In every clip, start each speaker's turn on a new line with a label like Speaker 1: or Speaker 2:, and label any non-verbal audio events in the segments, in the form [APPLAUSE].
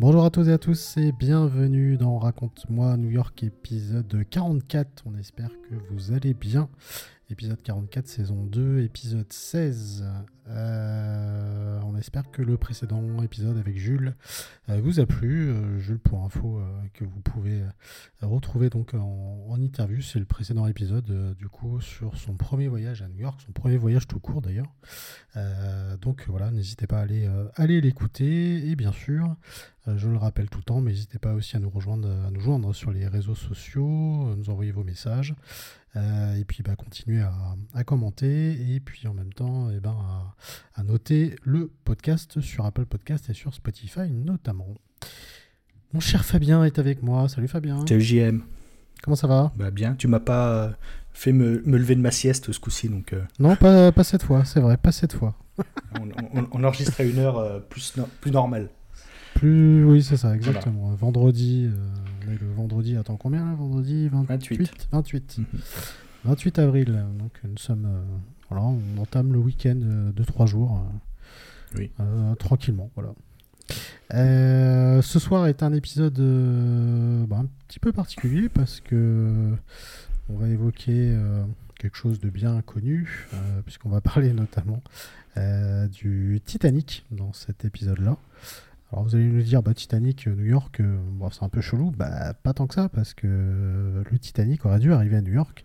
Speaker 1: Bonjour à toutes et à tous et bienvenue dans Raconte-moi New York épisode 44. On espère que vous allez bien. Épisode 44, saison 2, épisode 16. Euh, espère que le précédent épisode avec Jules euh, vous a plu. Euh, Jules, pour info, que vous pouvez retrouver donc en, interview, c'est le précédent épisode, du coup, sur son premier voyage à New York, son premier voyage tout court d'ailleurs. donc voilà, n'hésitez pas à aller, aller l'écouter. Et bien sûr, je le rappelle tout le temps, mais n'hésitez pas aussi à nous rejoindre, à nous joindre sur les réseaux sociaux, nous envoyer vos messages. Euh, et puis bah, continuer à, commenter et puis en même temps et eh ben, à, noter le podcast sur Apple Podcast et sur Spotify notamment. Mon cher Fabien est avec moi. Salut Fabien.
Speaker 2: Salut JM.
Speaker 1: Comment ça va?
Speaker 2: Bah Bien, tu m'as pas euh, fait me, lever de ma sieste ce coup-ci. donc. Euh.
Speaker 1: Non, pas, pas cette fois, c'est vrai, pas cette fois. [LAUGHS]
Speaker 2: on, on, enregistre à une heure plus, plus normale.
Speaker 1: Plus, oui, c'est ça, exactement. Vendredi, euh, le vendredi, attends, combien là Vendredi 28 28. 28. avril, donc nous sommes. Euh, voilà, on entame le week-end de 3 jours. Euh, oui. tranquillement, voilà. ce soir est un épisode bah, un petit peu particulier parce que on va évoquer quelque chose de bien connu, puisqu'on va [LAUGHS] parler notamment du Titanic dans cet épisode-là. Alors vous allez nous dire, bah, Titanic, New York, euh, c'est un peu chelou. Bah, pas tant que ça, parce que le Titanic aurait dû arriver à New York.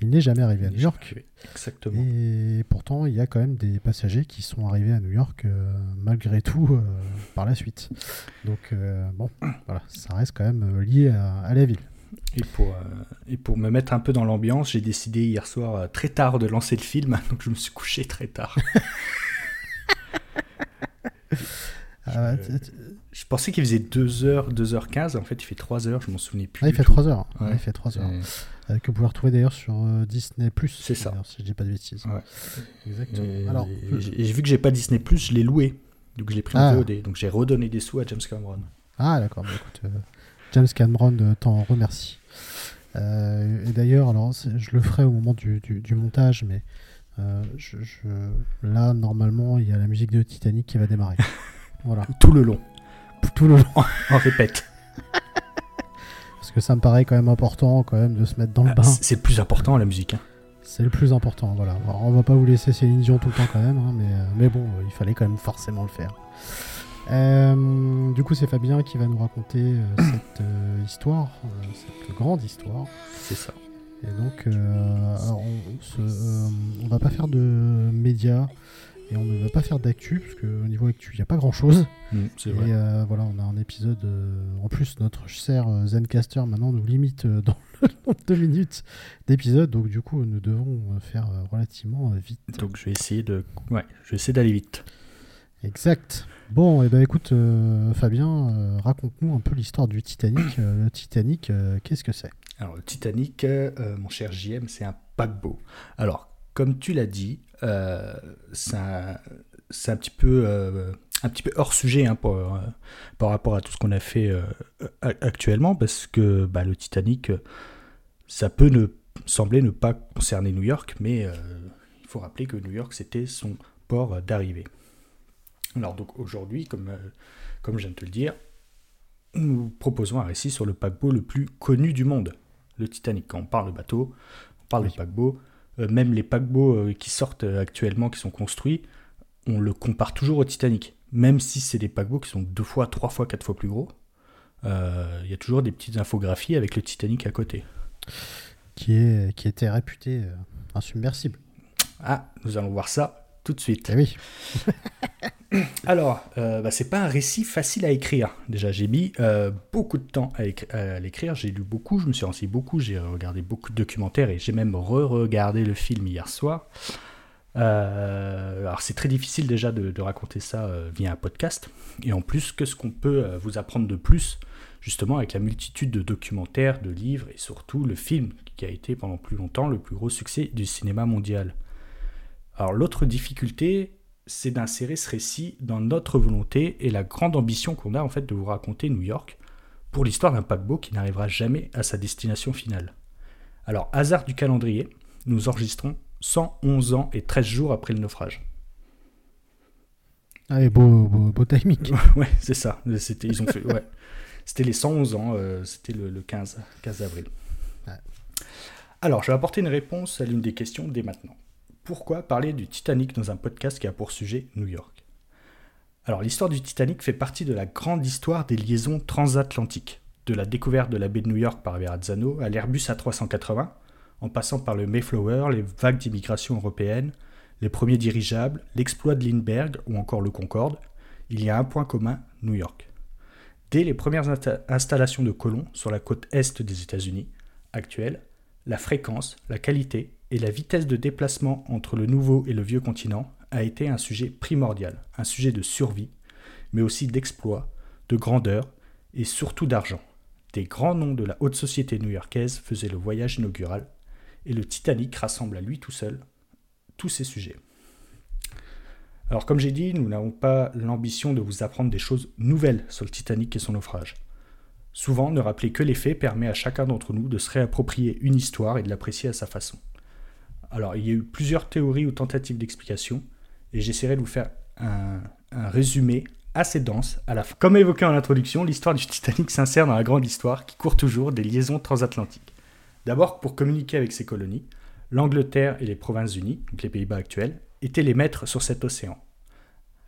Speaker 1: Il n'est jamais arrivé à New York.
Speaker 2: Exactement.
Speaker 1: Et pourtant, il y a quand même des passagers qui sont arrivés à New York euh, malgré tout euh, par la suite. Donc, bon, voilà, ça reste quand même lié à, la ville.
Speaker 2: Et pour, et pour me mettre un peu dans l'ambiance, j'ai décidé hier soir très tard de lancer le film, [LAUGHS] donc je me suis couché très tard. [LAUGHS] Ah je, pensais qu'il faisait 2h, 2h15, en fait il fait 3h, je m'en souvenais plus.
Speaker 1: Ah, il fait 3h, il fait 3h. Euh, que vous pouvez retrouver d'ailleurs sur euh, Disney Plus.
Speaker 2: C'est ça.
Speaker 1: Si je dis pas de bêtises.
Speaker 2: Exactement. Et, Alors, j'ai vu que j'ai pas Disney Plus, je l'ai loué. Donc je l'ai pris en ah. VOD. Donc j'ai redonné des sous à James Cameron.
Speaker 1: Ah d'accord, bah, écoute, euh, James Cameron t'en remercie. et d'ailleurs, alors je le ferai au moment du, du, montage, mais je, là normalement il y a la musique de Titanic qui va démarrer. [LAUGHS]
Speaker 2: Voilà. Tout le long.
Speaker 1: Tout le long.
Speaker 2: On répète. [LAUGHS]
Speaker 1: Parce que ça me paraît quand même important quand même de se mettre dans le ah, bain.
Speaker 2: C'est le plus important la musique. Hein.
Speaker 1: C'est le plus important, voilà. on va pas vous laisser Céline Dion tout le temps quand même, hein, mais, euh, mais bon, euh, il fallait quand même forcément le faire. Euh, du coup, c'est Fabien qui va nous raconter [COUGHS] cette histoire, cette grande histoire.
Speaker 2: C'est ça.
Speaker 1: Et donc, on, on, va pas faire de médias et on ne va pas faire d'actu, parce qu'au niveau actu, il n'y a pas grand chose.
Speaker 2: Mm,
Speaker 1: et euh, voilà, on a un épisode. Euh, en plus, notre cher euh, Zencaster maintenant nous limite [LAUGHS] dans le nombre de minutes d'épisode, donc du coup, nous devons faire relativement vite.
Speaker 2: Donc je vais essayer de. Ouais, je vais essayer d'aller vite.
Speaker 1: Exact. Bon, et eh ben écoute, Fabien, raconte-nous un peu l'histoire du Titanic. le Titanic, qu'est-ce que c'est?
Speaker 2: Alors, le Titanic, mon cher JM, c'est un paquebot. Alors, comme tu l'as dit, euh, c'est un, petit peu euh, un petit peu hors sujet hein, euh, par rapport à tout ce qu'on a fait actuellement, parce que bah, le Titanic, ça peut ne, sembler ne pas concerner New York, mais il faut rappeler que New York, c'était son port d'arrivée. Alors donc aujourd'hui, comme, comme je viens de te le dire, nous proposons un récit sur le paquebot le plus connu du monde, le Titanic. Quand on parle de bateau, on parle de paquebot, même les paquebots euh, qui sortent euh, actuellement, qui sont construits, on le compare toujours au Titanic. Même si c'est des paquebots qui sont deux fois, trois fois, quatre fois plus gros, il y a toujours des petites infographies avec le Titanic à côté.
Speaker 1: Qui, est, qui était réputé insubmersible.
Speaker 2: Ah, nous allons voir ça tout de suite.
Speaker 1: Eh oui. [LAUGHS] [CLEARS THROAT]
Speaker 2: Alors, euh, bah, c'est pas un récit facile à écrire. Déjà, j'ai mis euh, beaucoup de temps à, écri- à l'écrire. J'ai lu beaucoup, je me suis renseigné beaucoup, j'ai regardé beaucoup de documentaires et j'ai même re-regardé le film hier soir. Euh, alors, c'est très difficile déjà de, raconter ça via un podcast. Et en plus, qu'est-ce qu'on peut vous apprendre de plus, justement, avec la multitude de documentaires, de livres et surtout le film qui a été pendant plus longtemps le plus gros succès du cinéma mondial. Alors, l'autre difficulté, c'est d'insérer ce récit dans notre volonté et la grande ambition qu'on a en fait de vous raconter New York pour l'histoire d'un paquebot qui n'arrivera jamais à sa destination finale. Alors, hasard du calendrier, nous enregistrons 111 ans et 13 jours après le naufrage.
Speaker 1: Allez, beau, beau, beau timing. [LAUGHS]
Speaker 2: ouais, c'est ça. C'était, ils ont fait, ouais. C'était les 111 ans, euh, c'était le, le 15, 15 avril.
Speaker 1: Ouais.
Speaker 2: Alors, je vais apporter une réponse à l'une des questions dès maintenant. Pourquoi parler du Titanic dans un podcast qui a pour sujet New York Alors, l'histoire du Titanic fait partie de la grande histoire des liaisons transatlantiques, de la découverte de la baie de New York par Verrazzano à l'Airbus A380, en passant par le Mayflower, les vagues d'immigration européenne, les premiers dirigeables, l'exploit de Lindbergh ou encore le Concorde, il y a un point commun, New York. Dès les premières insta- installations de colons sur la côte est des États-Unis, actuelle, la fréquence, la qualité et la vitesse de déplacement entre le nouveau et le vieux continent a été un sujet primordial, un sujet de survie, mais aussi d'exploit, de grandeur et surtout d'argent. Des grands noms de la haute société new-yorkaise faisaient le voyage inaugural, et le Titanic rassemble à lui tout seul tous ces sujets. Alors comme j'ai dit, nous n'avons pas l'ambition de vous apprendre des choses nouvelles sur le Titanic et son naufrage. Souvent, ne rappeler que les faits permet à chacun d'entre nous de se réapproprier une histoire et de l'apprécier à sa façon. Alors, il y a eu plusieurs théories ou tentatives d'explication, et j'essaierai de vous faire un, résumé assez dense à la fin. Comme évoqué en introduction, l'histoire du Titanic s'insère dans la grande histoire qui court toujours des liaisons transatlantiques. D'abord, pour communiquer avec ses colonies, l'Angleterre et les Provinces-Unies, donc les Pays-Bas actuels, étaient les maîtres sur cet océan.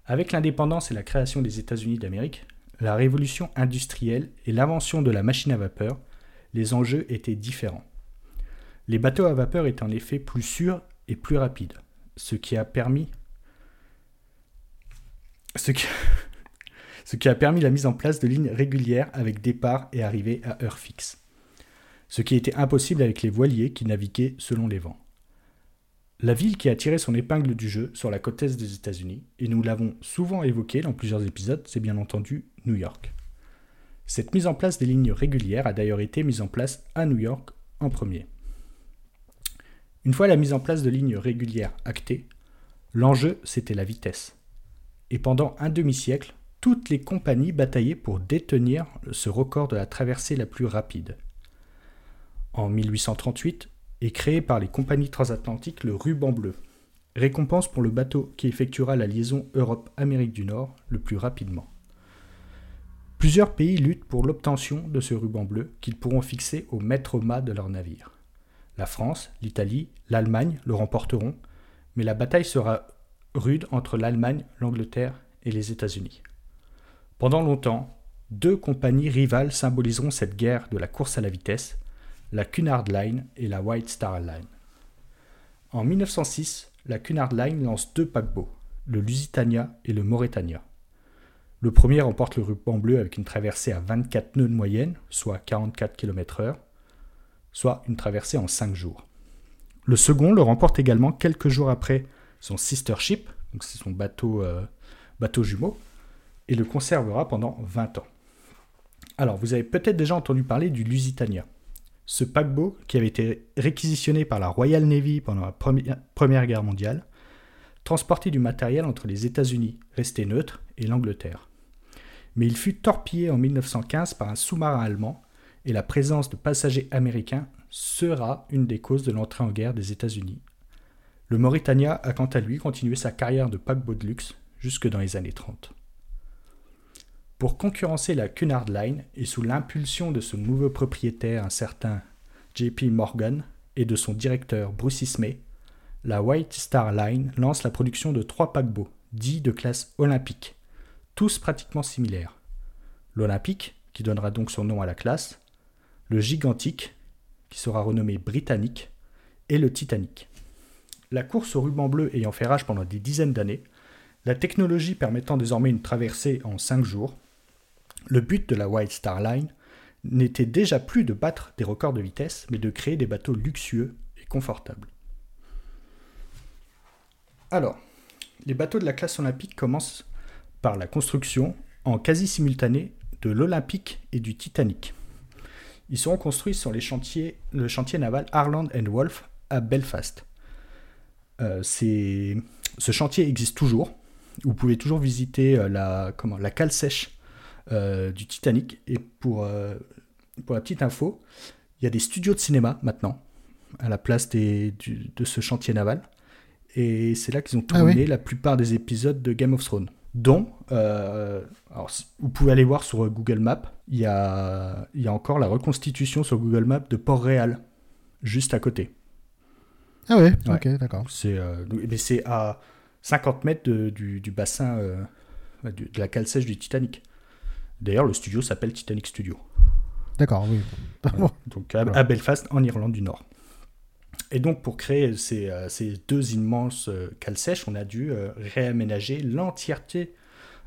Speaker 2: Avec l'indépendance et la création des États-Unis d'Amérique, la révolution industrielle et l'invention de la machine à vapeur, les enjeux étaient différents. Les bateaux à vapeur étaient en effet plus sûrs et plus rapides, ce qui a permis [LAUGHS] a permis la mise en place de lignes régulières avec départ et arrivée à heure fixe. Ce qui était impossible avec les voiliers qui naviguaient selon les vents. La ville qui a tiré son épingle du jeu sur la côte est des États-Unis, et nous l'avons souvent évoqué dans plusieurs épisodes, c'est bien entendu New York. Cette mise en place des lignes régulières a d'ailleurs été mise en place à New York en premier. Une fois la mise en place de lignes régulières actée, l'enjeu c'était la vitesse. Et pendant un demi-siècle, toutes les compagnies bataillaient pour détenir ce record de la traversée la plus rapide. En 1838 est créé par les compagnies transatlantiques le ruban bleu, récompense pour le bateau qui effectuera la liaison Europe-Amérique du Nord le plus rapidement. Plusieurs pays luttent pour l'obtention de ce ruban bleu qu'ils pourront fixer au maître mât de leur navire. La France, l'Italie, l'Allemagne le remporteront, mais la bataille sera rude entre l'Allemagne, l'Angleterre et les États-Unis. Pendant longtemps, deux compagnies rivales symboliseront cette guerre de la course à la vitesse, la Cunard Line et la White Star Line. En 1906, la Cunard Line lance deux paquebots, le Lusitania et le Mauretania. Le premier remporte le ruban bleu avec une traversée à 24 nœuds de moyenne, soit 44 km/h, soit une traversée en 5 jours. Le second le remporte également quelques jours après son sister ship, donc c'est son bateau, euh, bateau jumeau, et le conservera pendant 20 ans. Alors, vous avez peut-être déjà entendu parler du Lusitania. Ce paquebot, qui avait été réquisitionné par la Royal Navy pendant la Première, Guerre mondiale, transportait du matériel entre les États-Unis, restés neutres, et l'Angleterre. Mais il fut torpillé en 1915 par un sous-marin allemand, et la présence de passagers américains sera une des causes de l'entrée en guerre des États-Unis. Le Mauritania a quant à lui continué sa carrière de paquebot de luxe jusque dans les années 30. Pour concurrencer la Cunard Line et sous l'impulsion de son nouveau propriétaire, un certain JP Morgan, et de son directeur Bruce Ismay, la White Star Line lance la production de trois paquebots, dits de classe olympique, tous pratiquement similaires. L'Olympique, qui donnera donc son nom à la classe, le Gigantique, qui sera renommé Britannique, et le Titanic. La course au ruban bleu ayant fait rage pendant des dizaines d'années, la technologie permettant désormais une traversée en 5 jours, le but de la White Star Line n'était déjà plus de battre des records de vitesse, mais de créer des bateaux luxueux et confortables. Alors, les bateaux de la classe olympique commencent par la construction en quasi simultané de l'Olympique et du Titanic. Ils seront construits sur les chantiers, le chantier naval Harland Wolff à Belfast. Euh, ce chantier existe toujours. Vous pouvez toujours visiter euh, la, comment, la cale sèche euh, du Titanic. Et pour, pour la petite info, il y a des studios de cinéma maintenant à la place des, de ce chantier naval. Et c'est là qu'ils ont ah tourné la plupart des épisodes de Game of Thrones. Dont, alors, vous pouvez aller voir sur Google Maps, il y a, il y a encore la reconstitution sur Google Maps de Port-Réal, juste à côté.
Speaker 1: Ah ouais, ok, d'accord.
Speaker 2: C'est euh, mais c'est à 50 mètres du, du, bassin euh, de la cale sèche du Titanic. D'ailleurs, le studio s'appelle Titanic Studio.
Speaker 1: D'accord, oui. [LAUGHS]
Speaker 2: Donc à, Belfast, en Irlande du Nord. Et donc pour créer ces, euh, deux immenses cales sèches, on a dû réaménager l'entièreté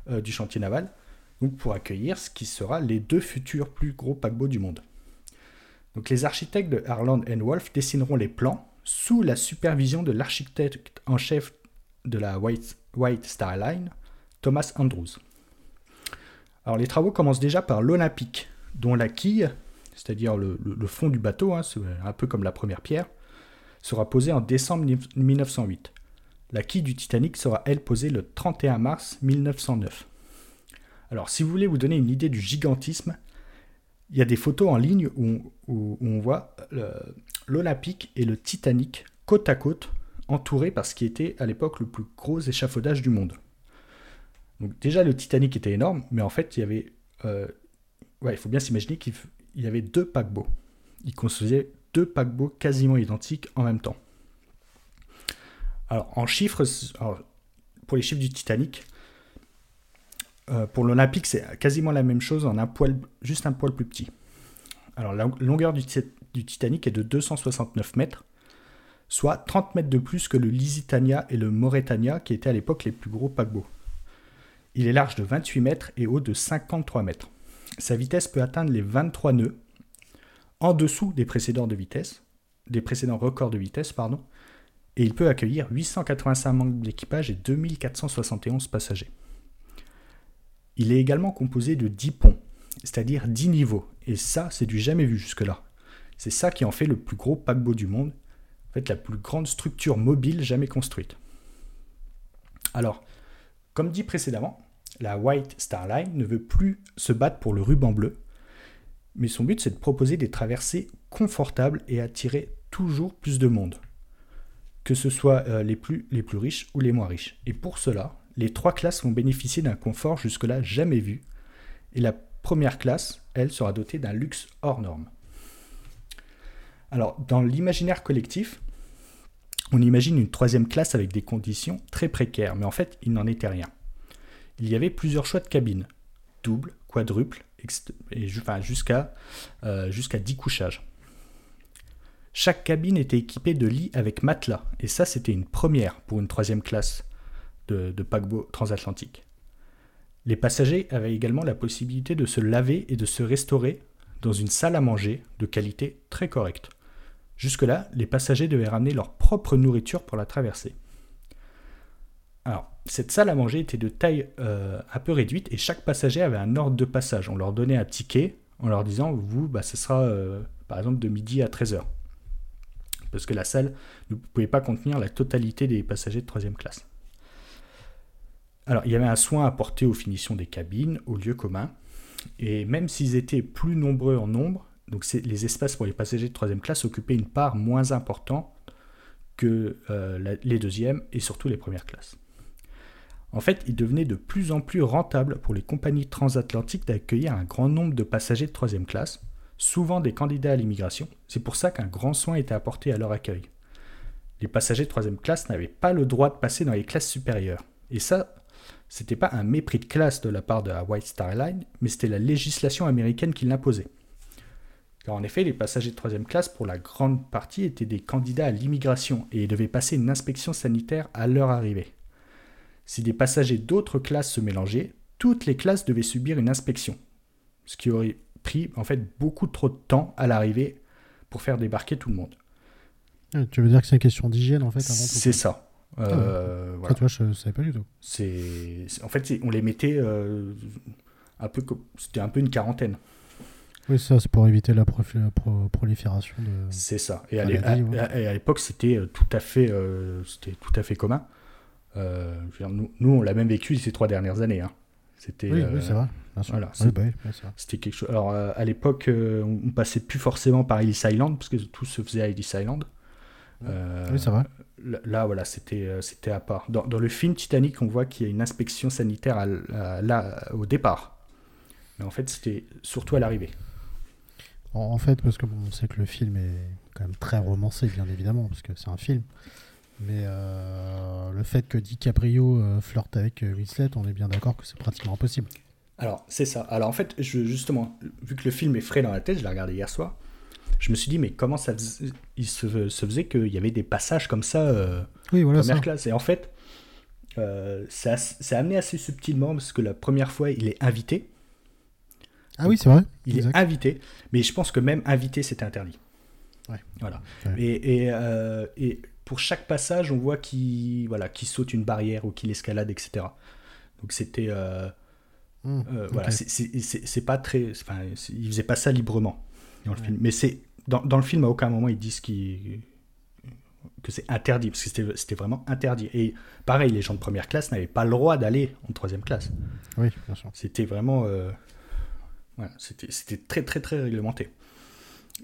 Speaker 2: du chantier naval donc pour accueillir ce qui sera les deux futurs plus gros paquebots du monde. Donc les architectes de Harland Wolff dessineront les plans sous la supervision de l'architecte en chef de la White, Star Line, Thomas Andrews. Alors les travaux commencent déjà par l'Olympique, dont la quille, c'est-à-dire le, fond du bateau, hein, un peu comme la première pierre, sera posée en décembre 1908. La quille du Titanic sera, elle, posée le 31 mars 1909. Alors, si vous voulez vous donner une idée du gigantisme, il y a des photos en ligne où, on voit euh, l'Olympique et le Titanic côte à côte, entourés par ce qui était à l'époque le plus gros échafaudage du monde. Donc déjà le Titanic était énorme, mais en fait il y avait, euh, il faut bien s'imaginer qu'il y avait deux paquebots. Ils construisaient deux paquebots quasiment identiques en même temps. Alors en chiffres, pour les chiffres du Titanic, euh, pour l'Olympique c'est quasiment la même chose juste un poil plus petit. Alors la longueur du, du Titanic est de 269 mètres, soit 30 mètres de plus que le Lusitania et le Mauretania, qui étaient à l'époque les plus gros paquebots. Il est large de 28 mètres et haut de 53 mètres. Sa vitesse peut atteindre les 23 nœuds, en dessous des précédents records de vitesse, pardon, et il peut accueillir 885 membres d'équipage et 2471 passagers. Il est également composé de 10 ponts, c'est-à-dire 10 niveaux, et ça, c'est du jamais vu jusque-là. C'est ça qui en fait le plus gros paquebot du monde, en fait la plus grande structure mobile jamais construite. Alors, comme dit précédemment, la White Star Line ne veut plus se battre pour le ruban bleu, mais son but c'est de proposer des traversées confortables et attirer toujours plus de monde, que ce soit euh, les, plus, les plus riches ou les moins riches. Et pour cela, les trois classes vont bénéficier d'un confort jusque-là jamais vu, et la première classe, elle, sera dotée d'un luxe hors norme. Alors, dans l'imaginaire collectif, on imagine une troisième classe avec des conditions très précaires, mais en fait, il n'en était rien. Il y avait plusieurs choix de cabines, double, quadruple, jusqu'à euh, jusqu'à 10 couchages. Chaque cabine était équipée de lits avec matelas, et ça c'était une première pour une troisième classe de, de paquebot transatlantique. Les passagers avaient également la possibilité de se laver et de se restaurer dans une salle à manger de qualité très correcte. Jusque-là, les passagers devaient ramener leur propre nourriture pour la traversée. Alors, cette salle à manger était de taille euh, un peu réduite et chaque passager avait un ordre de passage. On leur donnait un ticket en leur disant Vous, bah, ce sera euh, par exemple de midi à 13h. Parce que la salle ne pouvait pas contenir la totalité des passagers de troisième classe. Alors, il y avait un soin apporté aux finitions des cabines, aux lieux communs. Et même s'ils étaient plus nombreux en nombre, donc les espaces pour les passagers de troisième classe occupaient une part moins importante que euh, les deuxièmes et surtout les premières classes. En fait, il devenait de plus en plus rentable pour les compagnies transatlantiques d'accueillir un grand nombre de passagers de troisième classe, souvent des candidats à l'immigration. C'est pour ça qu'un grand soin était apporté à leur accueil. Les passagers de troisième classe n'avaient pas le droit de passer dans les classes supérieures. Et ça, c'était pas un mépris de classe de la part de la White Star Line, mais c'était la législation américaine qui l'imposait. Car en effet, les passagers de troisième classe, pour la grande partie, étaient des candidats à l'immigration et devaient passer une inspection sanitaire à leur arrivée. Si des passagers d'autres classes se mélangeaient, toutes les classes devaient subir une inspection, ce qui aurait pris en fait beaucoup trop de temps à l'arrivée pour faire débarquer tout le monde.
Speaker 1: Tu veux dire que c'est une question d'hygiène en fait
Speaker 2: C'est ça. Euh,
Speaker 1: Ah,
Speaker 2: voilà.
Speaker 1: tu vois, je savais pas du tout.
Speaker 2: C'est, en fait, on les mettait euh, un peu c'était un peu une quarantaine.
Speaker 1: Oui, ça, c'est pour éviter la pro- prolifération de.
Speaker 2: C'est ça. Et à,
Speaker 1: ouais.
Speaker 2: l'époque, c'était euh, tout à fait, euh, c'était tout à fait commun. Euh, je veux dire, nous, nous, on l'a même vécu ces trois dernières années. hein. C'était,
Speaker 1: Oui,
Speaker 2: euh,
Speaker 1: oui, c'est vrai.
Speaker 2: Voilà,
Speaker 1: Oui, bah oui,
Speaker 2: c'était quelque chose. Alors, euh, à l'époque, euh, on, on passait plus forcément par Ellis Island parce que tout se faisait à Ellis Island. Euh,
Speaker 1: Oui, c'est vrai.
Speaker 2: Là, là, voilà, c'était euh, c'était à part. Dans, dans le film Titanic, on voit qu'il y a une inspection sanitaire à l- à- là, au départ. Mais en fait, c'était surtout à l'arrivée.
Speaker 1: En, en fait, parce que bon, on sait que le film est quand même très romancé, bien évidemment, parce que c'est un film. Mais euh, le fait que DiCaprio euh, flirte avec euh, Winslet, on est bien d'accord que c'est pratiquement impossible.
Speaker 2: Alors, c'est ça. Alors, en fait, je, justement, vu que le film est frais dans la tête, je l'ai regardé hier soir, je me suis dit, mais comment ça il se, se faisait qu'il y avait des passages comme ça euh,
Speaker 1: Oui, voilà
Speaker 2: première
Speaker 1: ça.
Speaker 2: classe? Et en fait, euh, c'est as- c'est amené assez subtilement parce que la première fois, il est invité.
Speaker 1: Ah oui, c'est vrai.
Speaker 2: Il
Speaker 1: Exact.
Speaker 2: est invité, mais je pense que même invité, c'était interdit.
Speaker 1: Ouais.
Speaker 2: Voilà.
Speaker 1: Ouais.
Speaker 2: Et, et, euh, et pour chaque passage, on voit qu'il voilà, qu'il saute une barrière ou qu'il escalade, etc. Donc c'était. euh,
Speaker 1: ok.
Speaker 2: Voilà, c'est- pas très. Enfin, il faisait pas ça librement dans le
Speaker 1: Ouais.
Speaker 2: film. Mais c'est dans, dans le film, à aucun moment ils disent qu'il- que c'est interdit, parce que c'était- vraiment interdit. Et pareil, les gens de première classe n'avaient pas le droit d'aller en troisième classe.
Speaker 1: Oui, bien sûr.
Speaker 2: C'était vraiment. euh, voilà, c'était très, très, très réglementé.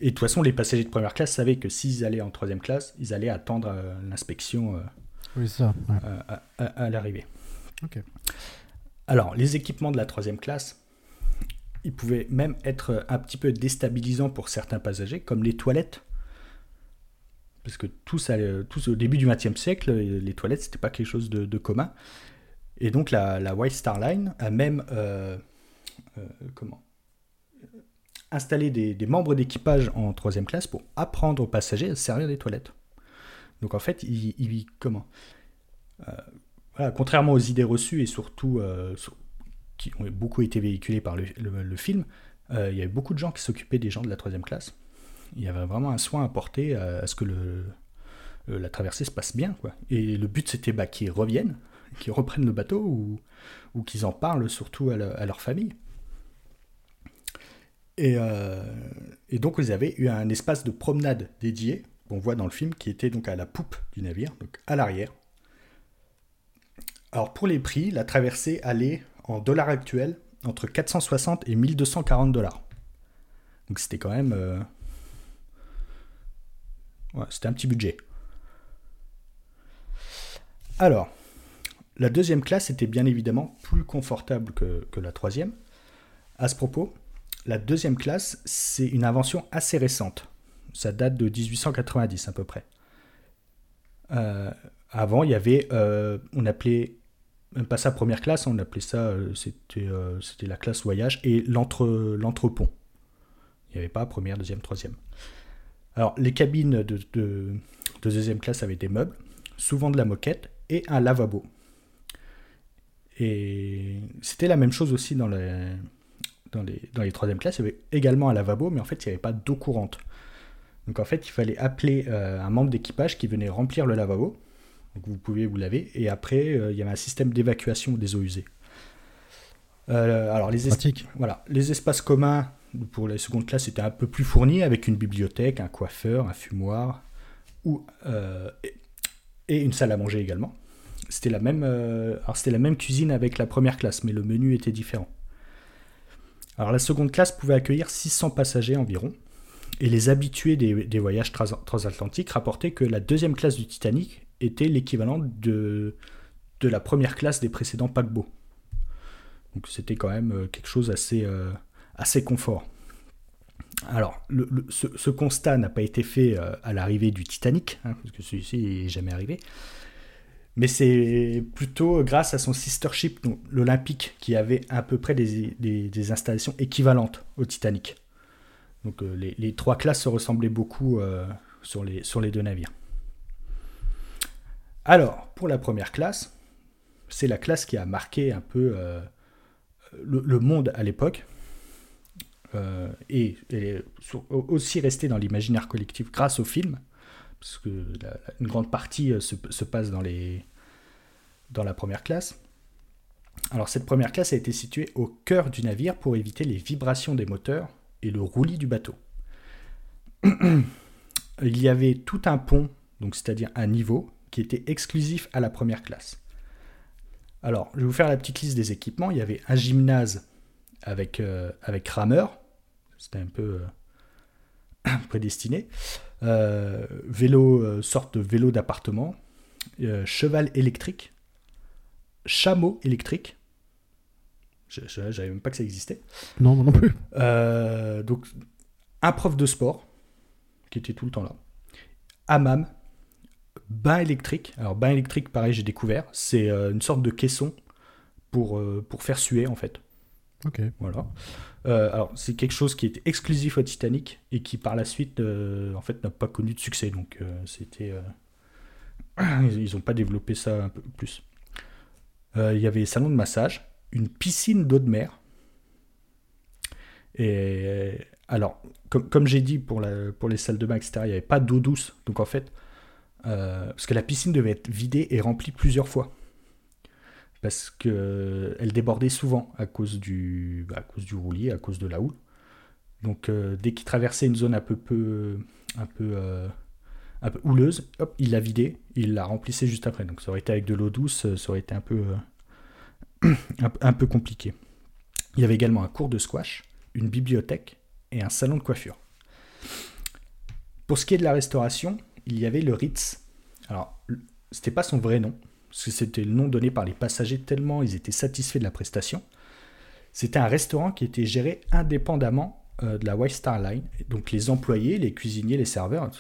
Speaker 2: Et de toute façon, les passagers de première classe savaient que s'ils allaient en troisième classe, ils allaient attendre euh, l'inspection euh,
Speaker 1: Oui, c'est ça. ouais.
Speaker 2: à, à- à l'arrivée. Alors, les équipements de la troisième classe, ils pouvaient même être un petit peu déstabilisants pour certains passagers, comme les toilettes. Parce que tous, au début du XXe siècle, les toilettes, c'était pas quelque chose de, de commun. Et donc, la, la White Star Line a même euh, euh, comment installé des, membres d'équipage en troisième classe pour apprendre aux passagers à se servir des toilettes. Donc, en fait, ils, ils- comment voilà, contrairement aux idées reçues et surtout euh, qui ont beaucoup été véhiculées par le, film, euh, il y avait beaucoup de gens qui s'occupaient des gens de la troisième classe. Il y avait vraiment un soin apporté à, à ce que le, la traversée se passe bien. Et le but, c'était bah, qu'ils reviennent, qu'ils reprennent le bateau ou, qu'ils en parlent surtout à leur famille. Et, euh, et donc, ils avaient eu un espace de promenade dédié, qu'on voit dans le film, qui était donc à la poupe du navire, donc à l'arrière. Alors pour les prix, la traversée allait en dollars actuels entre 460 et 1240 dollars. Donc c'était quand même... euh, c'était un petit budget. Alors, la deuxième classe était bien évidemment plus confortable que, que la troisième. À ce propos, la deuxième classe, c'est une invention assez récente. Ça date de 1890 à peu près. Euh, avant, il y avait, euh, on appelait même pas ça première classe, on appelait ça, euh, c'était la classe voyage et l'entre l'entrepont. Il n'y avait pas première, deuxième, troisième. Alors, les cabines de deuxième classe avaient des meubles, souvent de la moquette et un lavabo. Et c'était la même chose aussi dans les, dans les, dans les troisième classes. Il y avait également un lavabo, mais en fait, il n'y avait pas d'eau courante. Donc, en fait, il fallait appeler euh, un membre d'équipage qui venait remplir le lavabo. Donc vous pouviez vous laver. Et après, euh, il y avait un système d'évacuation des eaux usées. Euh, alors les, es- voilà, les espaces communs pour les secondes classes étaient un peu plus fournis avec une bibliothèque, un coiffeur, un fumoir ou, et, une salle à manger également. C'était la même, alors c'était la même cuisine avec la première classe, mais le menu était différent. Alors la seconde classe pouvait accueillir 600 passagers environ. Et les habitués des, voyages trans- transatlantiques rapportaient que la deuxième classe du Titanic était l'équivalent de, la première classe des précédents paquebots. Donc c'était quand même euh, quelque chose assez, euh, assez confort. Alors, ce constat n'a pas été fait euh, à l'arrivée du Titanic, hein, parce que celui-ci n'est jamais arrivé, mais c'est plutôt grâce à son sister ship, donc l'Olympique, qui avait à peu près des, installations équivalentes au Titanic. Donc les, les, trois classes se ressemblaient beaucoup sur, les, sur les deux navires. Alors, pour la première classe, c'est la classe qui a marqué un peu le, monde à l'époque. et, aussi resté dans l'imaginaire collectif grâce au film, parce une grande partie se, se passe dans, les, dans la première classe. Alors cette première classe a été située au cœur du navire pour éviter les vibrations des moteurs et le roulis du bateau. [CLEARS THROAT] Il y avait tout un pont, donc c'est-à-dire un niveau, qui était exclusif à la première classe. Alors, je vais vous faire la petite liste des équipements. Il y avait un gymnase avec, euh, avec rameur, c'était un peu euh, [CLEARS THROAT] prédestiné. Euh, vélo, sorte de vélo d'appartement. cheval électrique chameau électrique. Je, ne savais même pas que ça existait.
Speaker 1: Non, non plus.
Speaker 2: Euh, donc, un prof de sport, qui était tout le temps là. Hammam, bain électrique. Alors, bain électrique, pareil, j'ai découvert. C'est euh, une sorte de caisson pour, euh, pour faire suer, en fait.
Speaker 1: Ok.
Speaker 2: Voilà. alors, c'est quelque chose qui était exclusif au Titanic et qui, par la suite, en fait, n'a pas connu de succès. Donc, c'était. ils n'ont pas développé ça un peu plus. Euh, il y avait salon de massage, une piscine d'eau de mer. Et alors, comme, j'ai dit pour, pour les salles de bain, il n'y avait pas d'eau douce. Donc en fait, euh, parce que la piscine devait être vidée et remplie plusieurs fois. Parce qu'elle débordait souvent à cause, du, bah, à cause du roulis, à cause de la houle. Donc euh, dès qu'il traversait une zone un peu, peu, un peu un peu houleuse, hop, il l'a vidé, il la remplissait juste après. Donc ça aurait été avec de l'eau douce, ça aurait été un peu, euh, [COUGHS] un, peu compliqué. Il y avait également un cours de squash, une bibliothèque et un salon de coiffure. Pour ce qui est de la restauration, il y avait le Ritz. Alors, c'était pas son vrai nom, parce que c'était le nom donné par les passagers tellement ils étaient satisfaits de la prestation. C'était un restaurant qui était géré indépendamment euh, de la White Star Line. Donc les employés, les cuisiniers, les serveurs,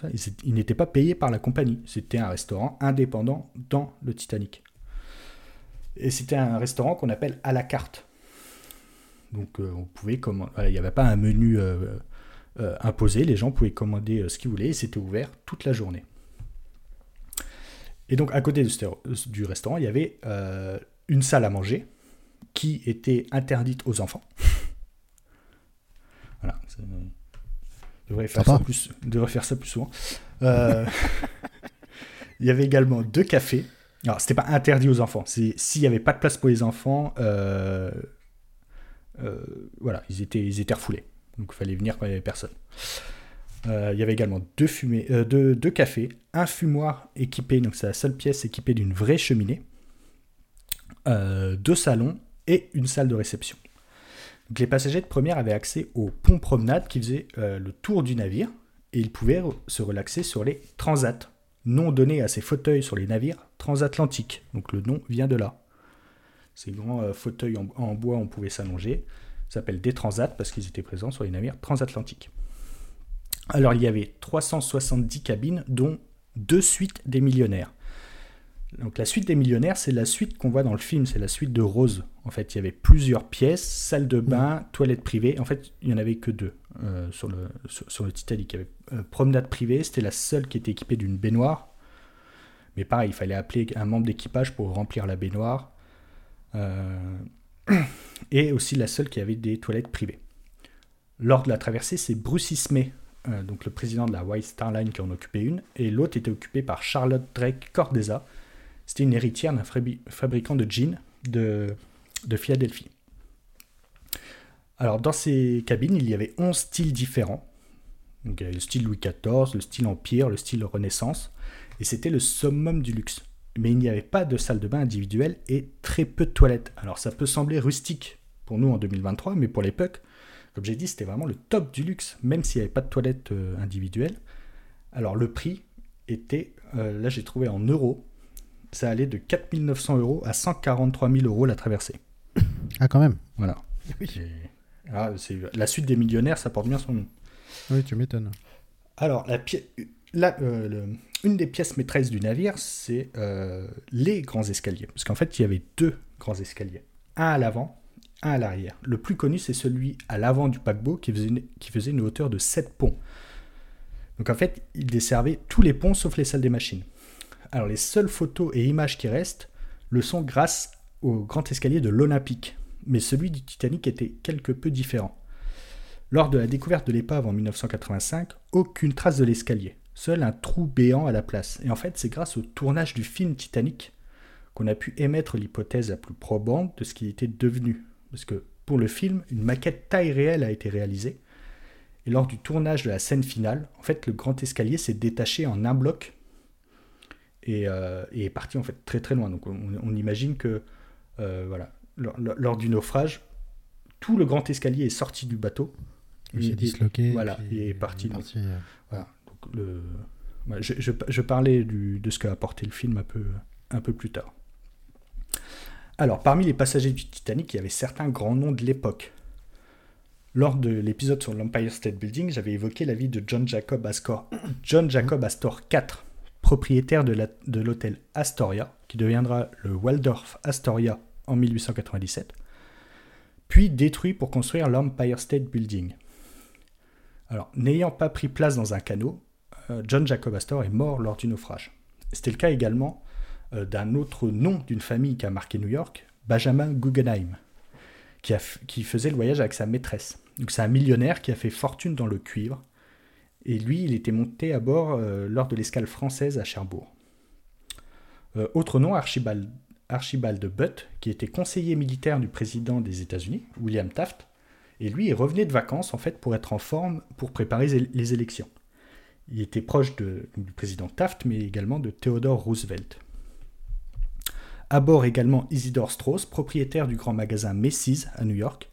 Speaker 2: ils, n'étaient pas payés par la compagnie. C'était un restaurant indépendant dans le Titanic. Et c'était un restaurant qu'on appelle à la carte. Donc euh, on pouvait commander. il n'y avait pas un menu euh, imposé. Les gens pouvaient commander ce qu'ils voulaient et c'était ouvert toute la journée. Et donc à côté du restaurant, il y avait une salle à manger qui était interdite aux enfants. [LAUGHS] Voilà. devrait faire, ça plus, devrait faire ça plus souvent. Euh, [LAUGHS] il y avait également deux cafés. Alors, c'était pas interdit aux enfants. S'il n'y avait pas de place pour les enfants, euh, euh, voilà, ils étaient, ils étaient refoulés. Donc, il fallait venir quand il n'y avait personne. Il y avait également deux, fumées, deux, cafés, un fumoir équipé, donc c'est la seule pièce équipée d'une vraie cheminée, deux salons et une salle de réception les passagers de première avaient accès au pont promenade qui faisait euh, le tour du navire et ils pouvaient se relaxer sur les transats, nom donné à ces fauteuils sur les navires transatlantiques. Donc le nom vient de là. Ces grands euh, fauteuils en, bois, on pouvait s'allonger, s'appellent des transats parce qu'ils étaient présents sur les navires transatlantiques. Alors il y avait 370 cabines, dont deux suites des millionnaires. Donc la suite des millionnaires, c'est la suite qu'on voit dans le film, c'est la suite de Rose. En fait, il y avait plusieurs pièces, salle de bain, mm. toilette privée. En fait, il n'y en avait que deux euh, sur, le, sur, le Titanic. Il y avait euh, promenade privée, c'était la seule qui était équipée d'une baignoire. Mais pareil, il fallait appeler un membre d'équipage pour remplir la baignoire. Euh, [COUGHS] et aussi la seule qui avait des toilettes privées. Lors de la traversée, c'est Bruce Ismay, donc le président de la White Star Line, qui en occupait une, et l'autre était occupée par Charlotte Drake Cordesa, c'était une héritière d'un fabricant de jeans de, de Philadelphie. Alors, dans ces cabines, il y avait 11 styles différents. Donc, il y avait le style Louis XIV, le style Empire, le style Renaissance. Et c'était le summum du luxe. Mais il n'y avait pas de salle de bain individuelle et très peu de toilettes. Alors, ça peut sembler rustique pour nous en 2023, mais pour l'époque, comme j'ai dit, c'était vraiment le top du luxe, même s'il n'y avait pas de toilettes euh, individuelles. Alors, le prix était, euh, là j'ai trouvé en euros, ça allait de 4900 euros à 143 000 euros la traversée.
Speaker 1: Ah, quand même.
Speaker 2: Voilà. [LAUGHS] Ah, la suite des millionnaires, ça porte bien son nom.
Speaker 1: Oui, tu m'étonnes.
Speaker 2: Alors, la, euh, une des pièces maîtresses du navire, c'est euh, les grands escaliers. Parce qu'en fait, il y avait deux grands escaliers. Un à l'avant, à l'arrière. Le plus connu, c'est celui à l'avant du paquebot qui faisait, une, qui faisait une hauteur de 7 ponts. Donc en fait, il desservait tous les ponts sauf les salles des machines. Alors les seules photos et images qui restent le sont grâce au grand escalier de l'Olympique, mais celui du Titanic était quelque peu différent. Lors de la découverte de l'épave en 1985, aucune trace de l'escalier, seul un trou béant à la place. Et en fait, c'est grâce au tournage du film Titanic qu'on a pu émettre l'hypothèse la plus probante de ce qu'il était devenu. Parce que pour le film, une maquette taille réelle a été réalisée. Et lors du tournage de la scène finale, en fait, le grand escalier s'est détaché en un bloc et, euh, est parti en fait très très loin. Donc on, imagine que euh, voilà, lors, du naufrage, tout le grand escalier est sorti du bateau.
Speaker 1: Il s'est disloqué.
Speaker 2: Voilà, il est parti. Euh. voilà, donc le, je, je, parlais du, de ce qu'a apporté le film un peu, un peu plus tard. Alors, parmi les passagers du Titanic, il y avait certains grands noms de l'époque. Lors de l'épisode sur l'Empire State Building, j'avais évoqué la vie de John Jacob Astor, [CLEARS THROAT] John Jacob Astor IV, propriétaire de l'hôtel Astoria, qui deviendra le Waldorf Astoria en 1897, puis détruit pour construire l'Empire State Building. Alors, n'ayant pas pris place dans un canot, euh, John Jacob Astor est mort lors du naufrage. C'était le cas également d'un autre nom d'une famille qui a marqué New York, Benjamin Guggenheim, qui, faisait le voyage avec sa maîtresse. Donc c'est un millionnaire qui a fait fortune dans le cuivre. Et lui, il était monté à bord euh, lors de l'escale française à Cherbourg. Euh, autre nom, Archibald, Archibald Butt, qui était conseiller militaire du président des États-Unis, William Taft. Et lui, il revenait de vacances en fait pour être en forme pour préparer les élections. Il était proche du président Taft, mais également de Theodore Roosevelt. À bord également Isidore Strauss, propriétaire du grand magasin Macy's à New York,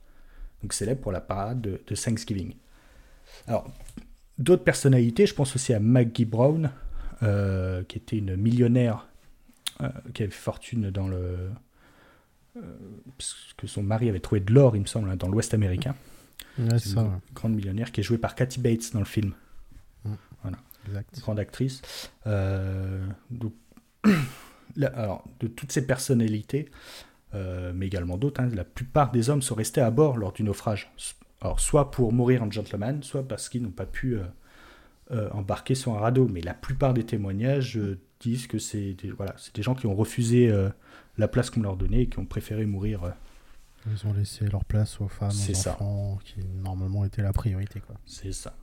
Speaker 2: donc célèbre pour la parade de, Thanksgiving. Alors, d'autres personnalités, je pense aussi à Maggie Brown, euh, qui était une millionnaire euh, qui avait fortune dans le. Euh, parce que son mari avait trouvé de l'or, il me semble, hein, dans l'Ouest américain.
Speaker 1: Ouais, c'est ça. Une
Speaker 2: grande millionnaire qui est jouée par Kathy Bates dans le film. Mm. Voilà. Exact. Grande actrice. donc, alors, de toutes ces personnalités, euh, mais également d'autres, hein, la plupart des hommes sont restés à bord lors du naufrage. Alors, soit pour mourir en gentleman, soit parce qu'ils n'ont pas pu euh, euh, embarquer sur un radeau. Mais la plupart des témoignages disent que c'est des, voilà, des gens qui ont refusé la place qu'on leur donnait et qui ont préféré mourir.
Speaker 1: Ils ont laissé leur place aux femmes, aux enfants, qui normalement étaient la priorité.
Speaker 2: C'est ça.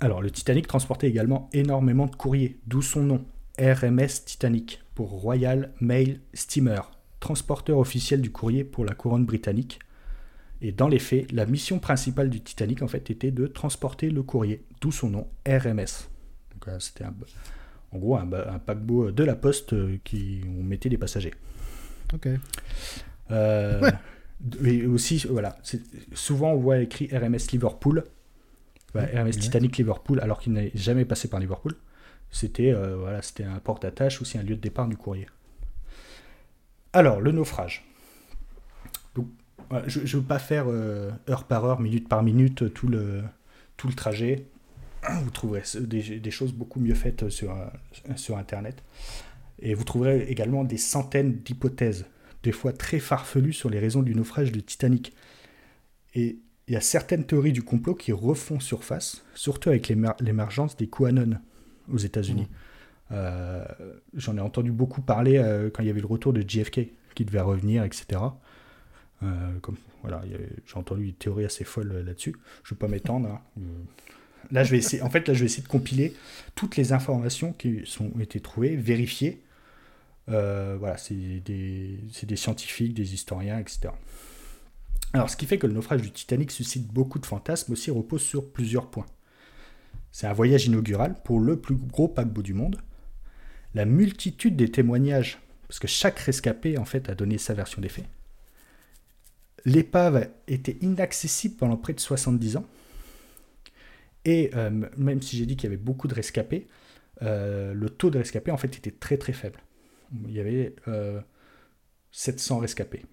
Speaker 2: Alors, le Titanic transportait également énormément de courriers, d'où son nom. RMS Titanic pour Royal Mail Steamer, transporteur officiel du courrier pour la couronne britannique. Et dans les faits, la mission principale du Titanic en fait était de transporter le courrier, d'où son nom RMS. Euh, c'était en gros un, paquebot de la poste euh, qui on mettait des passagers.
Speaker 1: Ok.
Speaker 2: Euh, et aussi voilà, souvent on voit écrit RMS Liverpool, RMS Titanic Liverpool alors qu'il n'est jamais passé par Liverpool. C'était euh, c'était un porte-attache, aussi un lieu de départ du courrier. Alors, le naufrage. Je ne veux pas faire euh, heure par heure, minute par minute, tout le, tout le trajet. [CLEARS THROAT] Vous trouverez des, choses beaucoup mieux faites sur, sur Internet. Et vous trouverez également des centaines d'hypothèses, des fois très farfelues, sur les raisons du naufrage de Titanic. Et il y a certaines théories du complot qui refont surface, surtout avec l'émergence des QAnon aux États-Unis. Mmh. Euh, j'en ai entendu beaucoup parler euh, quand il y avait le retour de JFK qui devait revenir, etc. Euh, comme, voilà, j'ai entendu une théorie assez folle là-dessus. Je ne vais pas m'étendre. Hein. Là, je vais essayer, en fait, là, je vais essayer de compiler toutes les informations qui sont été trouvées, vérifiées. voilà, c'est des, des, scientifiques, des historiens, etc. Alors, ce qui fait que le naufrage du Titanic suscite beaucoup de fantasmes aussi repose sur plusieurs points. C'est un voyage inaugural pour le plus gros paquebot du monde. La multitude des témoignages, parce que chaque rescapé en fait a donné sa version des faits. L'épave était inaccessible pendant près de 70 ans. Et euh, même si j'ai dit qu'il y avait beaucoup de rescapés, euh, le taux de rescapés en fait était très très faible. Il y avait 700 euh, rescapés.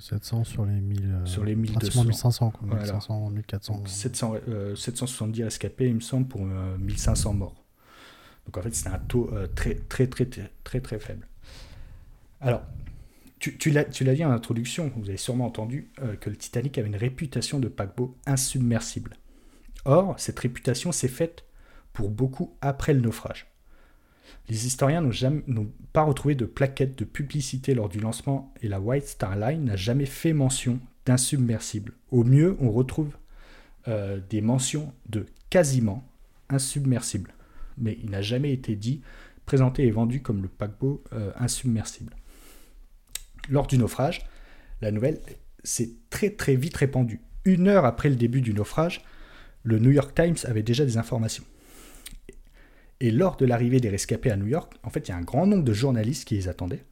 Speaker 1: 700 sur les 1000. Euh,
Speaker 2: sur les 1200.
Speaker 1: 1500, 1500, 1400.
Speaker 2: 770 rescapés, il me semble, pour 1500 euh, morts. Donc en fait, c'est un taux euh, très, très, très, très, très, très faible. Alors, Tu, tu l'as dit en introduction, vous avez sûrement entendu euh, que le Titanic avait une réputation de paquebot insubmersible. Or, cette réputation s'est faite pour beaucoup après le naufrage. Les historiens n'ont pas retrouvé de plaquettes de publicité lors du lancement et la White Star Line n'a jamais fait mention d'insubmersible. Au mieux, on retrouve euh, des mentions de quasiment insubmersible. Mais il n'a jamais été dit, présenté et vendu comme le paquebot euh, insubmersible. Lors du naufrage, la nouvelle s'est très très vite répandue. Une heure après le début du naufrage, le New York Times avait déjà des informations. Et lors de l'arrivée des rescapés à New York, en fait, il y a un grand nombre de journalistes qui les attendaient.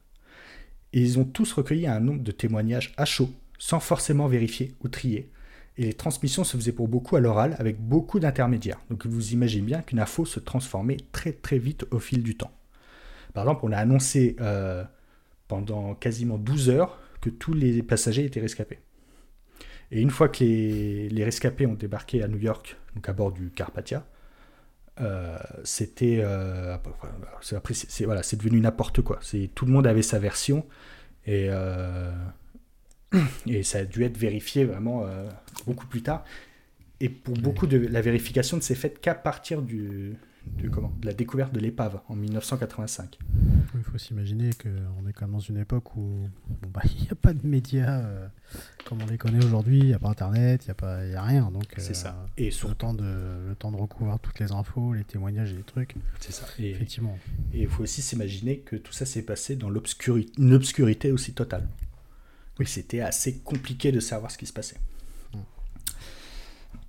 Speaker 2: Et ils ont tous recueilli un nombre de témoignages à chaud, sans forcément vérifier ou trier. Et les transmissions se faisaient pour beaucoup à l'oral, avec beaucoup d'intermédiaires. Donc vous imaginez bien qu'une info se transformait très très vite au fil du temps. Par exemple, on a annoncé euh, pendant quasiment 12 heures que tous les passagers étaient rescapés. Et une fois que les, rescapés ont débarqué à New York, donc à bord du Carpathia, euh, c'était euh, après c'est voilà c'est devenu n'importe quoi. C'est tout le monde avait sa version et euh, [CLEARS THROAT] et ça a dû être vérifié vraiment beaucoup plus tard. Et pour beaucoup de la vérification ne s'est faite qu'à partir du de, comment, de la découverte de l'épave en 1985.
Speaker 1: Il faut s'imaginer qu'on est quand même dans une époque où bah, [LAUGHS] il n'y a pas de médias euh, comme on les connaît aujourd'hui, il n'y a pas Internet, il n'y a, a rien. Donc,
Speaker 2: c'est ça. Euh,
Speaker 1: et sur... le, temps de, le temps de recouvrir toutes les infos, les témoignages et les trucs.
Speaker 2: C'est ça.
Speaker 1: Et, Effectivement.
Speaker 2: Et il faut aussi s'imaginer que tout ça s'est passé dans l'obscurité, une obscurité aussi totale. Oui, c'était assez compliqué de savoir ce qui se passait.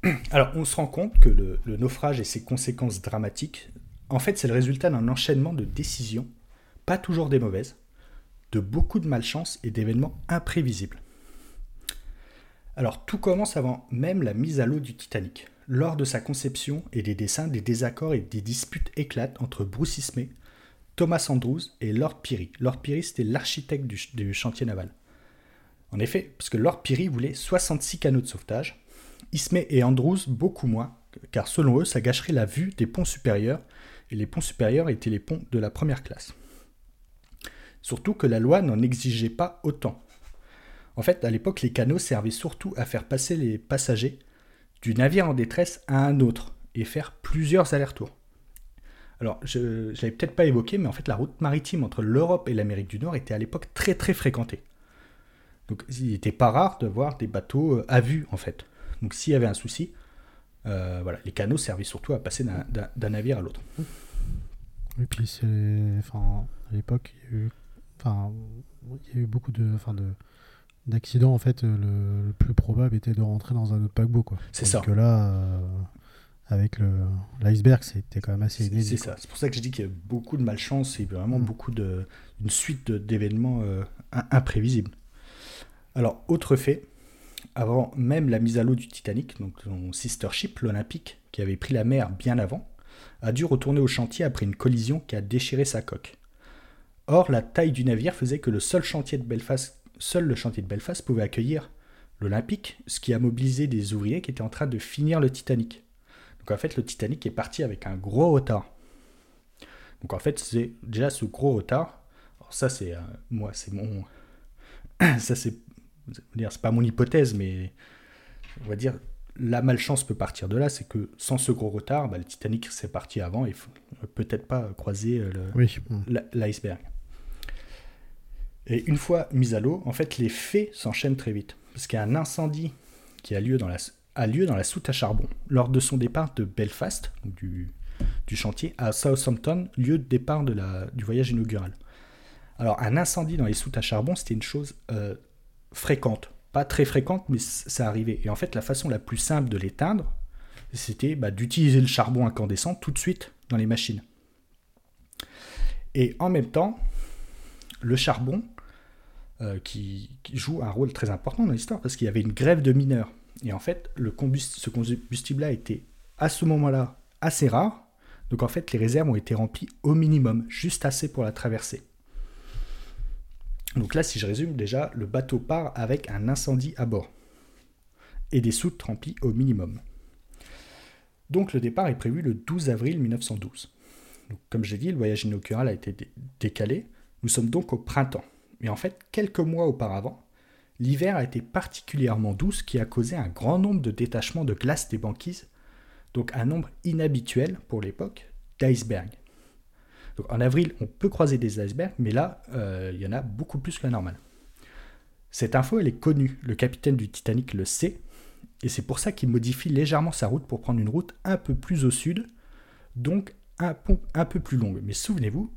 Speaker 2: [CLEARS THROAT] Alors, on se rend compte que le, naufrage et ses conséquences dramatiques, en fait, c'est le résultat d'un enchaînement de décisions, pas toujours des mauvaises, de beaucoup de malchance et d'événements imprévisibles. Alors, tout commence avant même la mise à l'eau du Titanic. Lors de sa conception et des dessins, des désaccords et des disputes éclatent entre Bruce Ismay, Thomas Andrews et Lord Peary. Lord Peary, c'était l'architecte du, chantier naval. En effet, parce que Lord Peary voulait 66 canaux de sauvetage, Ismay et Andrews beaucoup moins, car selon eux, ça gâcherait la vue des ponts supérieurs, et les ponts supérieurs étaient les ponts de la première classe. Surtout que la loi n'en exigeait pas autant. En fait, à l'époque, les canaux servaient surtout à faire passer les passagers du navire en détresse à un autre, et faire plusieurs allers-retours. Alors, je ne l'avais peut-être pas évoqué, mais en fait, la route maritime entre l'Europe et l'Amérique du Nord était à l'époque très très fréquentée. Donc, il n'était pas rare de voir des bateaux euh, à vue, en fait. Donc s'il y avait un souci, euh, voilà, les canaux servaient surtout à passer d'un navire à l'autre.
Speaker 1: Et puis c'est, enfin, à l'époque, il y a eu, enfin, il y a eu beaucoup de, enfin, de d'accidents en fait. Le, plus probable était de rentrer dans un autre paquebot, quoi.
Speaker 2: C'est ça.
Speaker 1: Que là, euh, avec le l'iceberg, c'était quand même assez
Speaker 2: inédit. C'est ça. C'est pour ça que je dis qu'il y a beaucoup de malchance et vraiment mm. beaucoup de une suite d'événements euh, imprévisibles. Alors, autre fait, avant même la mise à l'eau du Titanic, donc son sister ship, l'Olympique, qui avait pris la mer bien avant, a dû retourner au chantier après une collision qui a déchiré sa coque. Or, la taille du navire faisait que le seul chantier de Belfast, seul le chantier de Belfast pouvait accueillir l'Olympique, ce qui a mobilisé des ouvriers qui étaient en train de finir le Titanic. Donc en fait, le Titanic est parti avec un gros retard. Donc en fait, c'est déjà ce gros retard. Alors ça, c'est euh, moi, c'est mon, [COUGHS] ça c'est c'est pas mon hypothèse, mais on va dire la malchance peut partir de là, c'est que sans ce gros retard, bah, le Titanic s'est parti avant et peut-être pas croiser euh, l'iceberg. Et une fois mis à l'eau, en fait, les faits s'enchaînent très vite. Parce qu'il y a un incendie qui a lieu dans la, a lieu dans la soute à charbon lors de son départ de Belfast, du, du chantier, à Southampton, lieu de départ de la, du voyage inaugural. Alors, un incendie dans les soutes à charbon, c'était une chose euh, fréquente. Pas très fréquente, mais ça arrivait. Et en fait, la façon la plus simple de l'éteindre, c'était bah, d'utiliser le charbon incandescent tout de suite dans les machines. Et en même temps, le charbon, euh, qui, joue un rôle très important dans l'histoire, parce qu'il y avait une grève de mineurs. Et en fait, ce combustible-là était à ce moment-là assez rare. Donc en fait, les réserves ont été remplies au minimum, juste assez pour la traverser. Donc là, si je résume, déjà, le bateau part avec un incendie à bord et des soutes remplies au minimum. Donc le départ est prévu le 12 avril 1912. comme j'ai dit, le voyage inaugural a été décalé. Nous sommes donc au printemps. Mais en fait, quelques mois auparavant, l'hiver a été particulièrement doux, ce qui a causé un grand nombre de détachements de glace des banquises, donc un nombre inhabituel pour l'époque d'icebergs. En avril, on peut croiser des icebergs, mais là, euh, il y en a beaucoup plus que la normale. Cette info, elle est connue, le capitaine du Titanic le sait, et c'est pour ça qu'il modifie légèrement sa route pour prendre une route un peu plus au sud, donc un, un peu plus longue. Mais souvenez-vous,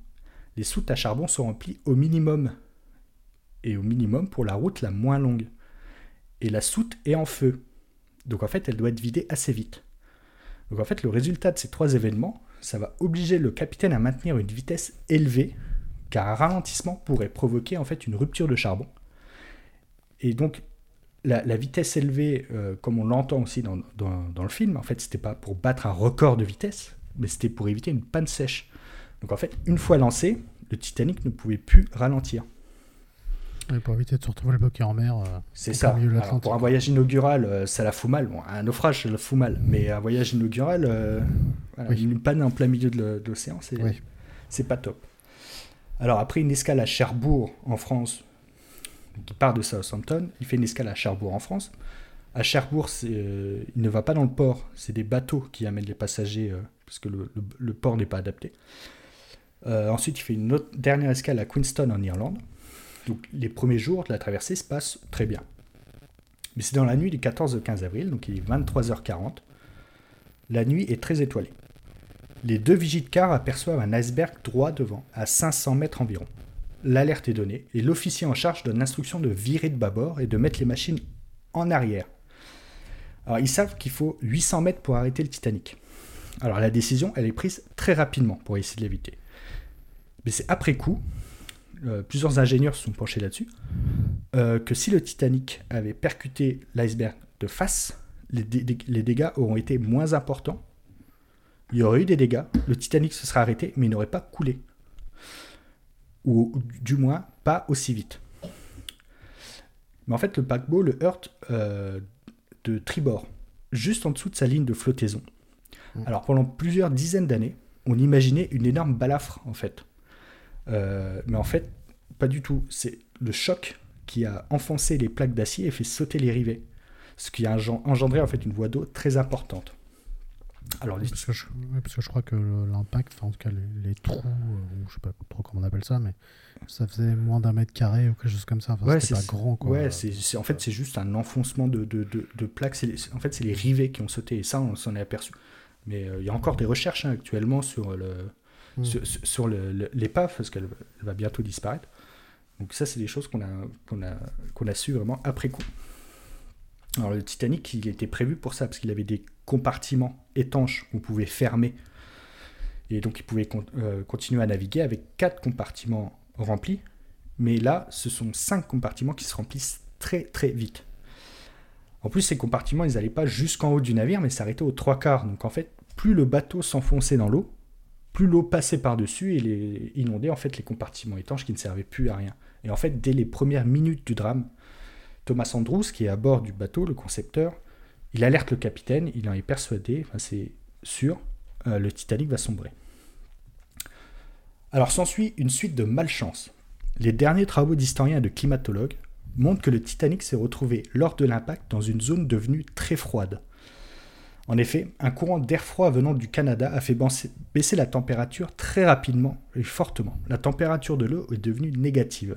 Speaker 2: les soutes à charbon sont remplies au minimum, et au minimum pour la route la moins longue. Et la soute est en feu, donc en fait elle doit être vidée assez vite. Donc en fait le résultat de ces trois événements, ça va obliger le capitaine à maintenir une vitesse élevée, car un ralentissement pourrait provoquer en fait une rupture de charbon. Et donc la, vitesse élevée, euh, comme on l'entend aussi dans, le film, en fait, c'était pas pour battre un record de vitesse, mais c'était pour éviter une panne sèche. Donc en fait, une fois lancé, le Titanic ne pouvait plus ralentir.
Speaker 1: Pour éviter de se retrouver bloqué en mer. Euh,
Speaker 2: c'est ça. pour un voyage inaugural, euh, ça la fout mal. Bon, un naufrage, ça la fout mal. Mais un voyage inaugural, une panne en plein milieu de l'océan, c'est pas top. Alors après une escale à Cherbourg, en France, il part de Southampton, il fait une escale à Cherbourg en France. À Cherbourg, euh, il ne va pas dans le port, c'est des bateaux qui amènent les passagers euh, parce que le, port n'est pas adapté. Euh, ensuite, il fait une autre, dernière escale à Queenstown en Irlande. Donc les premiers jours de la traversée se passent très bien. Mais c'est dans la nuit du 14 au 15 avril, donc il est 23h40. La nuit est très étoilée. Les deux vigiles de car aperçoivent un iceberg droit devant, à 500 mètres environ l'alerte est donnée et l'officier en charge donne l'instruction de virer de bâbord et de mettre les machines en arrière. Alors ils savent qu'il faut 800 mètres pour arrêter le Titanic. Alors la décision, elle est prise très rapidement pour essayer de l'éviter. Mais c'est après coup, euh, plusieurs ingénieurs se sont penchés là-dessus, euh, que si le Titanic avait percuté l'iceberg de face, les, les, dégâts auront été moins importants. Il y aurait eu des dégâts, le Titanic se serait arrêté, mais il n'aurait pas coulé ou du moins pas aussi vite. Mais en fait, le paquebot le heurte euh, de tribord, juste en dessous de sa ligne de flottaison. Mmh. Alors pendant plusieurs dizaines d'années, on imaginait une énorme balafre en fait. Euh, mais en fait, pas du tout. C'est le choc qui a enfoncé les plaques d'acier et fait sauter les rivets, ce qui a engendré en fait une voie d'eau très importante.
Speaker 1: Alors, parce, que je, parce, que je, crois que l'impact, enfin en tout cas les, trous, euh, je sais pas trop comment on appelle ça, mais ça faisait moins d'un mètre carré ou quelque chose comme ça.
Speaker 2: ouais, c'est pas grand. Quoi. Ouais, c'est en fait c'est juste un enfoncement de, de, de, plaques. en fait, c'est les rivets qui ont sauté et ça, on s'en est aperçu. Mais euh, il y a encore des recherches hein, actuellement sur le hmm. sur, l'épave parce qu'elle va bientôt disparaître. Donc ça, c'est des choses qu'on a qu'on a qu'on a su vraiment après coup. Alors le Titanic, il était prévu pour ça, parce qu'il avait des compartiments étanches qu'on pouvait fermer. Et donc il pouvait euh, continuer à naviguer avec quatre compartiments remplis. Mais là, ce sont cinq compartiments qui se remplissent très très vite. En plus, ces compartiments, ils n'allaient pas jusqu'en haut du navire, mais s'arrêtaient aux trois quarts. Donc en fait, plus le bateau s'enfonçait dans l'eau, plus l'eau passait par-dessus et les inondait en fait les compartiments étanches qui ne servaient plus à rien. Et en fait, dès les premières minutes du drame, Thomas Andrews, qui est à bord du bateau, le concepteur, il alerte le capitaine, il en est persuadé, enfin c'est sûr, euh, le Titanic va sombrer. Alors s'ensuit une suite de malchance. Les derniers travaux d'historiens et de climatologues montrent que le Titanic s'est retrouvé lors de l'impact dans une zone devenue très froide. En effet, un courant d'air froid venant du Canada a fait baisser la température très rapidement et fortement. La température de l'eau est devenue négative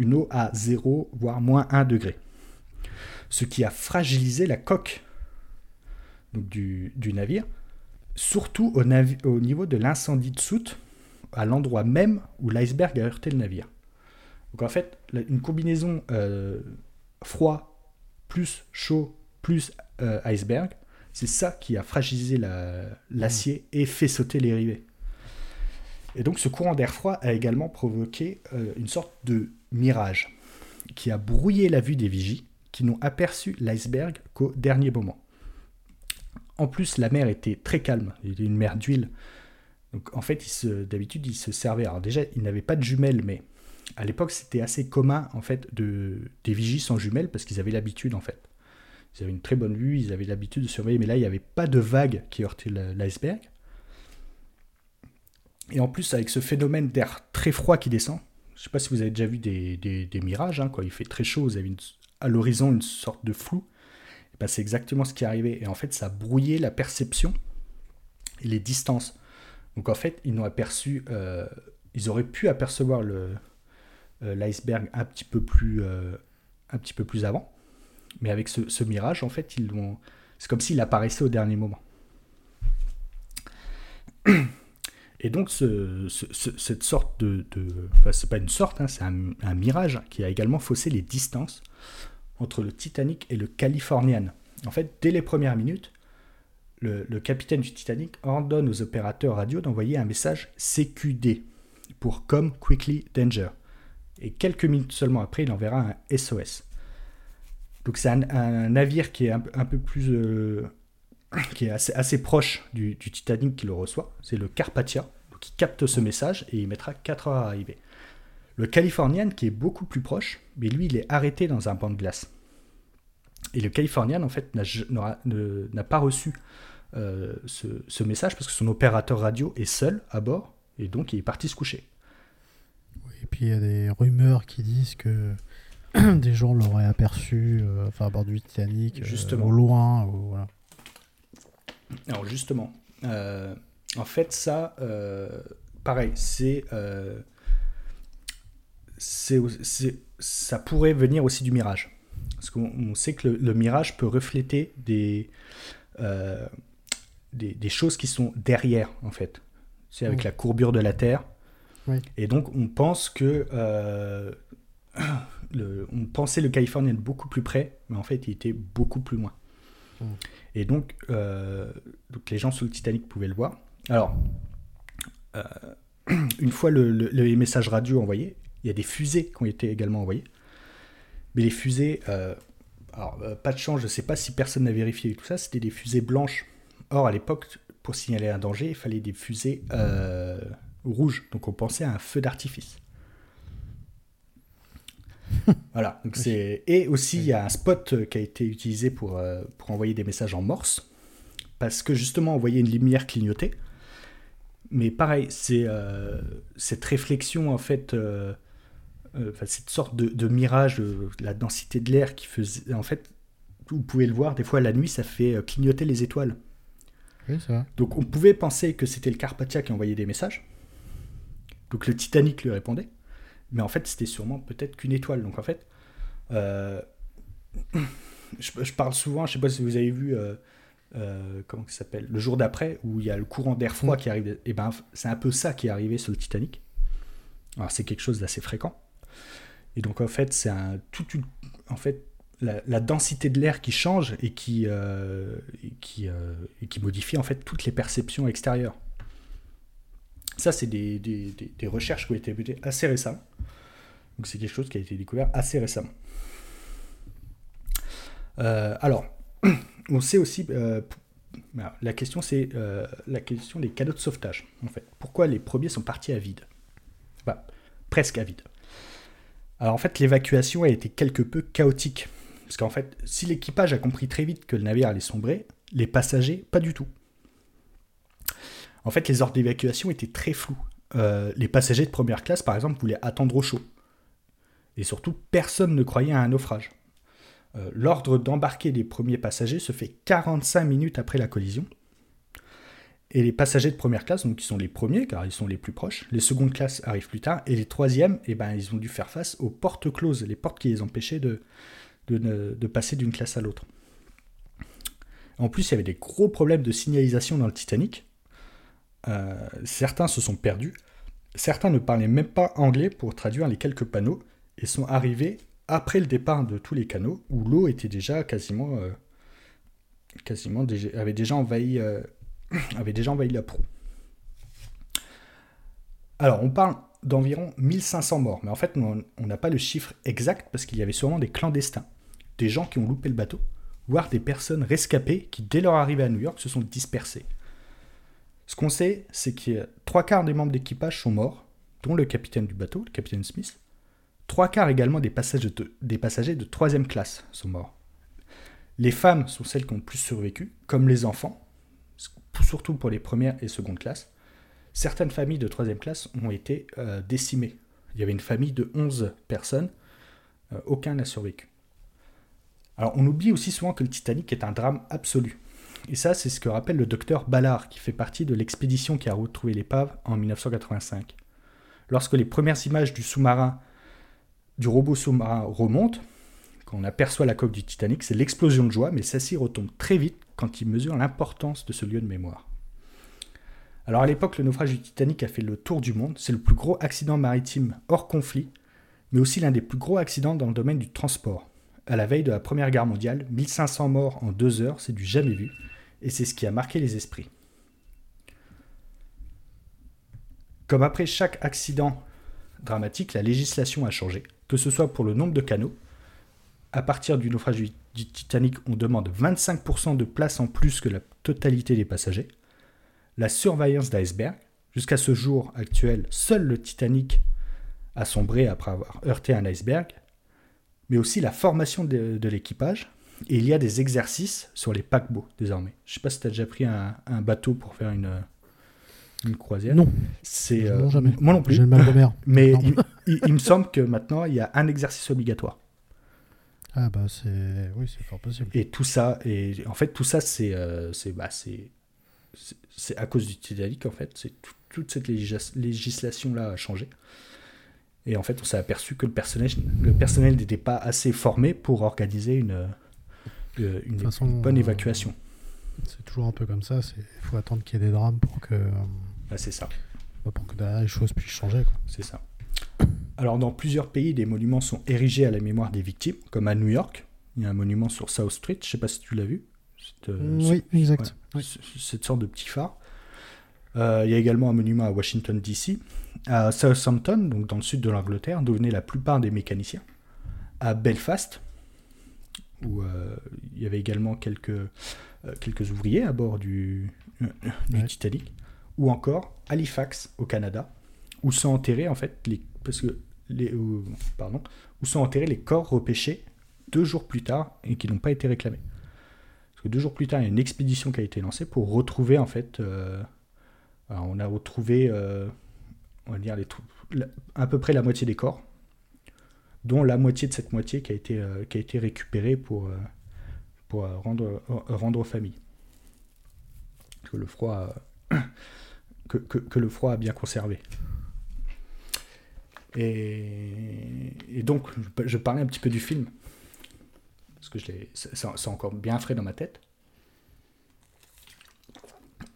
Speaker 2: une eau à 0, voire moins 1 degré. Ce qui a fragilisé la coque du, navire, surtout au, au niveau de l'incendie de soute, à l'endroit même où l'iceberg a heurté le navire. Donc en fait, une combinaison euh, froid plus chaud plus euh, iceberg, c'est ça qui a fragilisé l'acier et fait sauter les rivets. Et donc ce courant d'air froid a également provoqué euh, une sorte de mirage qui a brouillé la vue des vigies qui n'ont aperçu l'iceberg qu'au dernier moment. En plus, la mer était très calme, il était une mer d'huile. Donc en fait, d'habitude, ils se servaient. Alors déjà, ils n'avaient pas de jumelles, mais à l'époque, c'était assez commun en fait de des vigies sans jumelles parce qu'ils avaient l'habitude en fait. Ils avaient une très bonne vue, ils avaient l'habitude de surveiller, mais là, il n'y avait pas de vagues qui heurtaient l'iceberg. Et en plus, avec ce phénomène d'air très froid qui descend, Je ne sais pas si vous avez déjà vu des, mirages, hein, quand il fait très chaud, vous avez à l'horizon une sorte de flou. Ben, c'est exactement ce qui est arrivé. Et en fait, ça a brouillé la perception et les distances. Donc en fait, ils n'ont aperçu, euh, ils auraient pu apercevoir euh, l'iceberg un euh, un petit peu plus avant. Mais avec ce, mirage, en fait, ils c'est comme s'il apparaissait au dernier moment. [CLEARS THROAT] Et donc, cette sorte de. enfin, c'est pas une sorte, hein, c'est un, mirage qui a également faussé les distances entre le Titanic et le Californian. En fait, dès les premières minutes, le, capitaine du Titanic ordonne aux opérateurs radio d'envoyer un message CQD pour Come Quickly Danger. Et quelques minutes seulement après, il enverra un SOS. Donc c'est un, navire qui est un, peu plus... Euh, qui est assez, proche du, Titanic qui le reçoit. C'est le Carpathia, qui capte ce message et il mettra 4 heures à arriver. Le Californian, qui est beaucoup plus proche, mais lui, il est arrêté dans un banc de glace. Et le Californian, en fait, n'a pas reçu euh, ce, message parce que son opérateur radio est seul à bord et donc il est parti se coucher.
Speaker 1: et puis il y a des rumeurs qui disent que [CLEARS THROAT] des gens l'auraient aperçu euh, enfin, à bord du Titanic, euh, au loin. voilà.
Speaker 2: Alors justement, en fait ça, pareil, c'est ça pourrait venir aussi du mirage. Parce qu'on sait que le, mirage peut refléter des, euh, des, choses qui sont derrière, en fait. C'est avec la courbure de la Terre. Et donc, on pense que. Euh, [CLEARS THROAT] le, on pensait le Californien beaucoup plus près, mais en fait, il était beaucoup plus loin. Et donc, euh, donc, les gens sur le Titanic pouvaient le voir. Alors, [CLEARS THROAT] une fois le, le, message radio envoyé, il y a des fusées qui ont été également envoyées. Mais les fusées, euh, alors euh, pas de chance, je ne sais pas si personne n'a vérifié tout ça, c'était des fusées blanches. Or, à l'époque, pour signaler un danger, il fallait des fusées euh, rouges. Donc on pensait à un feu d'artifice. [LAUGHS] voilà. Donc c'est... Et aussi, il y a un spot qui a été utilisé pour, pour envoyer des messages en morse. Parce que justement, on voyait une lumière clignoter. Mais pareil, c'est cette réflexion, en fait, euh, cette sorte de, mirage, euh, la densité de l'air qui faisait. En fait, vous pouvez le voir, des fois la nuit, ça fait euh, clignoter les étoiles.
Speaker 1: Oui, ça
Speaker 2: Donc on pouvait penser que c'était le Carpathia qui envoyait des messages. Donc le Titanic lui répondait. Mais en fait, c'était sûrement peut-être qu'une étoile. Donc en fait, [CLEARS THROAT] je, parle souvent, je sais pas si vous avez vu, comment ça s'appelle, le jour d'après, où il y a le courant d'air froid mm. qui arrive. Et ben, c'est un peu ça qui est arrivé sur le Titanic. Alors c'est quelque chose d'assez fréquent. Et donc en fait, c'est un, toute une, en fait, la, densité de l'air qui change et qui, euh, qui, euh, qui modifie en fait toutes les perceptions extérieures. Ça, c'est des, recherches qui ont été débutées assez récemment. Donc c'est quelque chose qui a été découvert assez récemment. Euh, alors, [CLEARS THROAT] on sait aussi, la question c'est la question des cadeaux de sauvetage. En fait, pourquoi les premiers sont partis à vide? Bah, Presque à vide. Alors en fait, l'évacuation a été quelque peu chaotique. Parce qu'en fait, si l'équipage a compris très vite que le navire allait sombrer, les passagers, pas du tout. En fait, les ordres d'évacuation étaient très flous. Euh, les passagers de première classe, par exemple, voulaient attendre au chaud. Et surtout, personne ne croyait à un naufrage. Euh, l'ordre d'embarquer les premiers passagers se fait 45 minutes après la collision. Et les passagers de première classe, donc qui sont les premiers, car ils sont les plus proches, les secondes classes arrivent plus tard, et les troisièmes, eh ben, ils ont dû faire face aux portes closes, les portes qui les empêchaient de, de, passer d'une classe à l'autre. En plus, il y avait des gros problèmes de signalisation dans le Titanic. Euh, certains se sont perdus. Certains ne parlaient même pas anglais pour traduire les quelques panneaux et sont arrivés après le départ de tous les canaux où l'eau était déjà quasiment, euh, avait déjà envahi euh, [COUGHS] avait déjà envahi la proue. Alors, on parle d'environ 1500 morts, mais en fait, on n'a pas le chiffre exact parce qu'il y avait sûrement des clandestins, des gens qui ont loupé le bateau, voire des personnes rescapées qui, dès leur arrivée à New York, se sont dispersées. Ce qu'on sait, c'est que trois quarts des membres d'équipage sont morts, dont le capitaine du bateau, le capitaine Smith. Trois quarts également des passagers de, troisième classe sont morts. Les femmes sont celles qui ont le plus survécu, comme les enfants, surtout pour les premières et secondes classes. Certaines familles de troisième classe ont été euh, décimées. il y avait une famille de 11 personnes. Euh, aucun n'a survécu. Alors, on oublie aussi souvent que le Titanic est un drame absolu. Et ça, c'est ce que rappelle le docteur Ballard, qui fait partie de l'expédition qui a retrouvé l'épave en 1985. Lorsque les premières images du sous-marin, du robot sous-marin remontent, quand on aperçoit la coque du Titanic, c'est l'explosion de joie, mais celle-ci retombe très vite quand il mesure l'importance de ce lieu de mémoire. Alors à l'époque, le naufrage du Titanic a fait le tour du monde. C'est le plus gros accident maritime hors conflit, mais aussi l'un des plus gros accidents dans le domaine du transport. À la veille de la Première Guerre mondiale, 1500 morts en deux heures, c'est du jamais vu, et c'est ce qui a marqué les esprits. Comme après chaque accident dramatique, la législation a changé, que ce soit pour le nombre de canaux. À partir du naufrage du Titanic, on demande 25% de place en plus que la totalité des passagers la surveillance d'iceberg. Jusqu'à ce jour actuel, seul le Titanic a sombré après avoir heurté un iceberg, mais aussi la formation de, l'équipage. Et il y a des exercices sur les paquebots désormais. Je ne sais pas si tu as déjà pris un, bateau pour faire une, une croisière.
Speaker 1: Non.
Speaker 2: C'est
Speaker 1: euh, jamais.
Speaker 2: Moi non plus.
Speaker 1: J'ai le mal de mer. [LAUGHS]
Speaker 2: Mais il, me semble que maintenant il y a un exercice obligatoire.
Speaker 1: Ah bah c'est oui c'est fort possible.
Speaker 2: Et tout ça et en fait tout ça c'est euh, c'est bah, c'est c'est à cause du Titanic, en fait. C'est toute cette législation-là a changé. Et en fait, on s'est aperçu que le personnel, le personnel n'était pas assez formé pour organiser une, euh, une, bonne évacuation.
Speaker 1: C'est toujours un peu comme ça. Il faut attendre qu'il y ait des drames pour que.
Speaker 2: Bah, c'est ça.
Speaker 1: Pour que les choses puissent changer.
Speaker 2: C'est ça. Alors, dans plusieurs pays, des monuments sont érigés à la mémoire des victimes, comme à New York. Il y a un monument sur South Street. Je sais pas si tu l'as vu.
Speaker 1: Euh, oui, exact.
Speaker 2: Cette sorte de petit phare. Euh, il y a également un monument à Washington, D.C., à Southampton, donc dans le sud de l'Angleterre, d'où venaient la plupart des mécaniciens, à Belfast, où euh, il y avait également quelques, quelques ouvriers à bord du, Titanic, ou encore Halifax, au Canada, où sont enterrés, en fait, les, parce que les, pardon, où sont enterrés les corps repêchés deux jours plus tard et qui n'ont pas été réclamés. Parce que deux jours plus tard, il y a une expédition qui a été lancée pour retrouver, en fait, euh, on a retrouvé, euh, on va dire, les, à peu près la moitié des corps, dont la moitié de cette moitié qui a été, euh, qui a été récupérée pour, pour rendre, rendre aux familles. Que le froid, [COUGHS] que, que, le froid a bien conservé. Et, et, donc, je parlais un petit peu du film parce que c'est encore bien frais dans ma tête.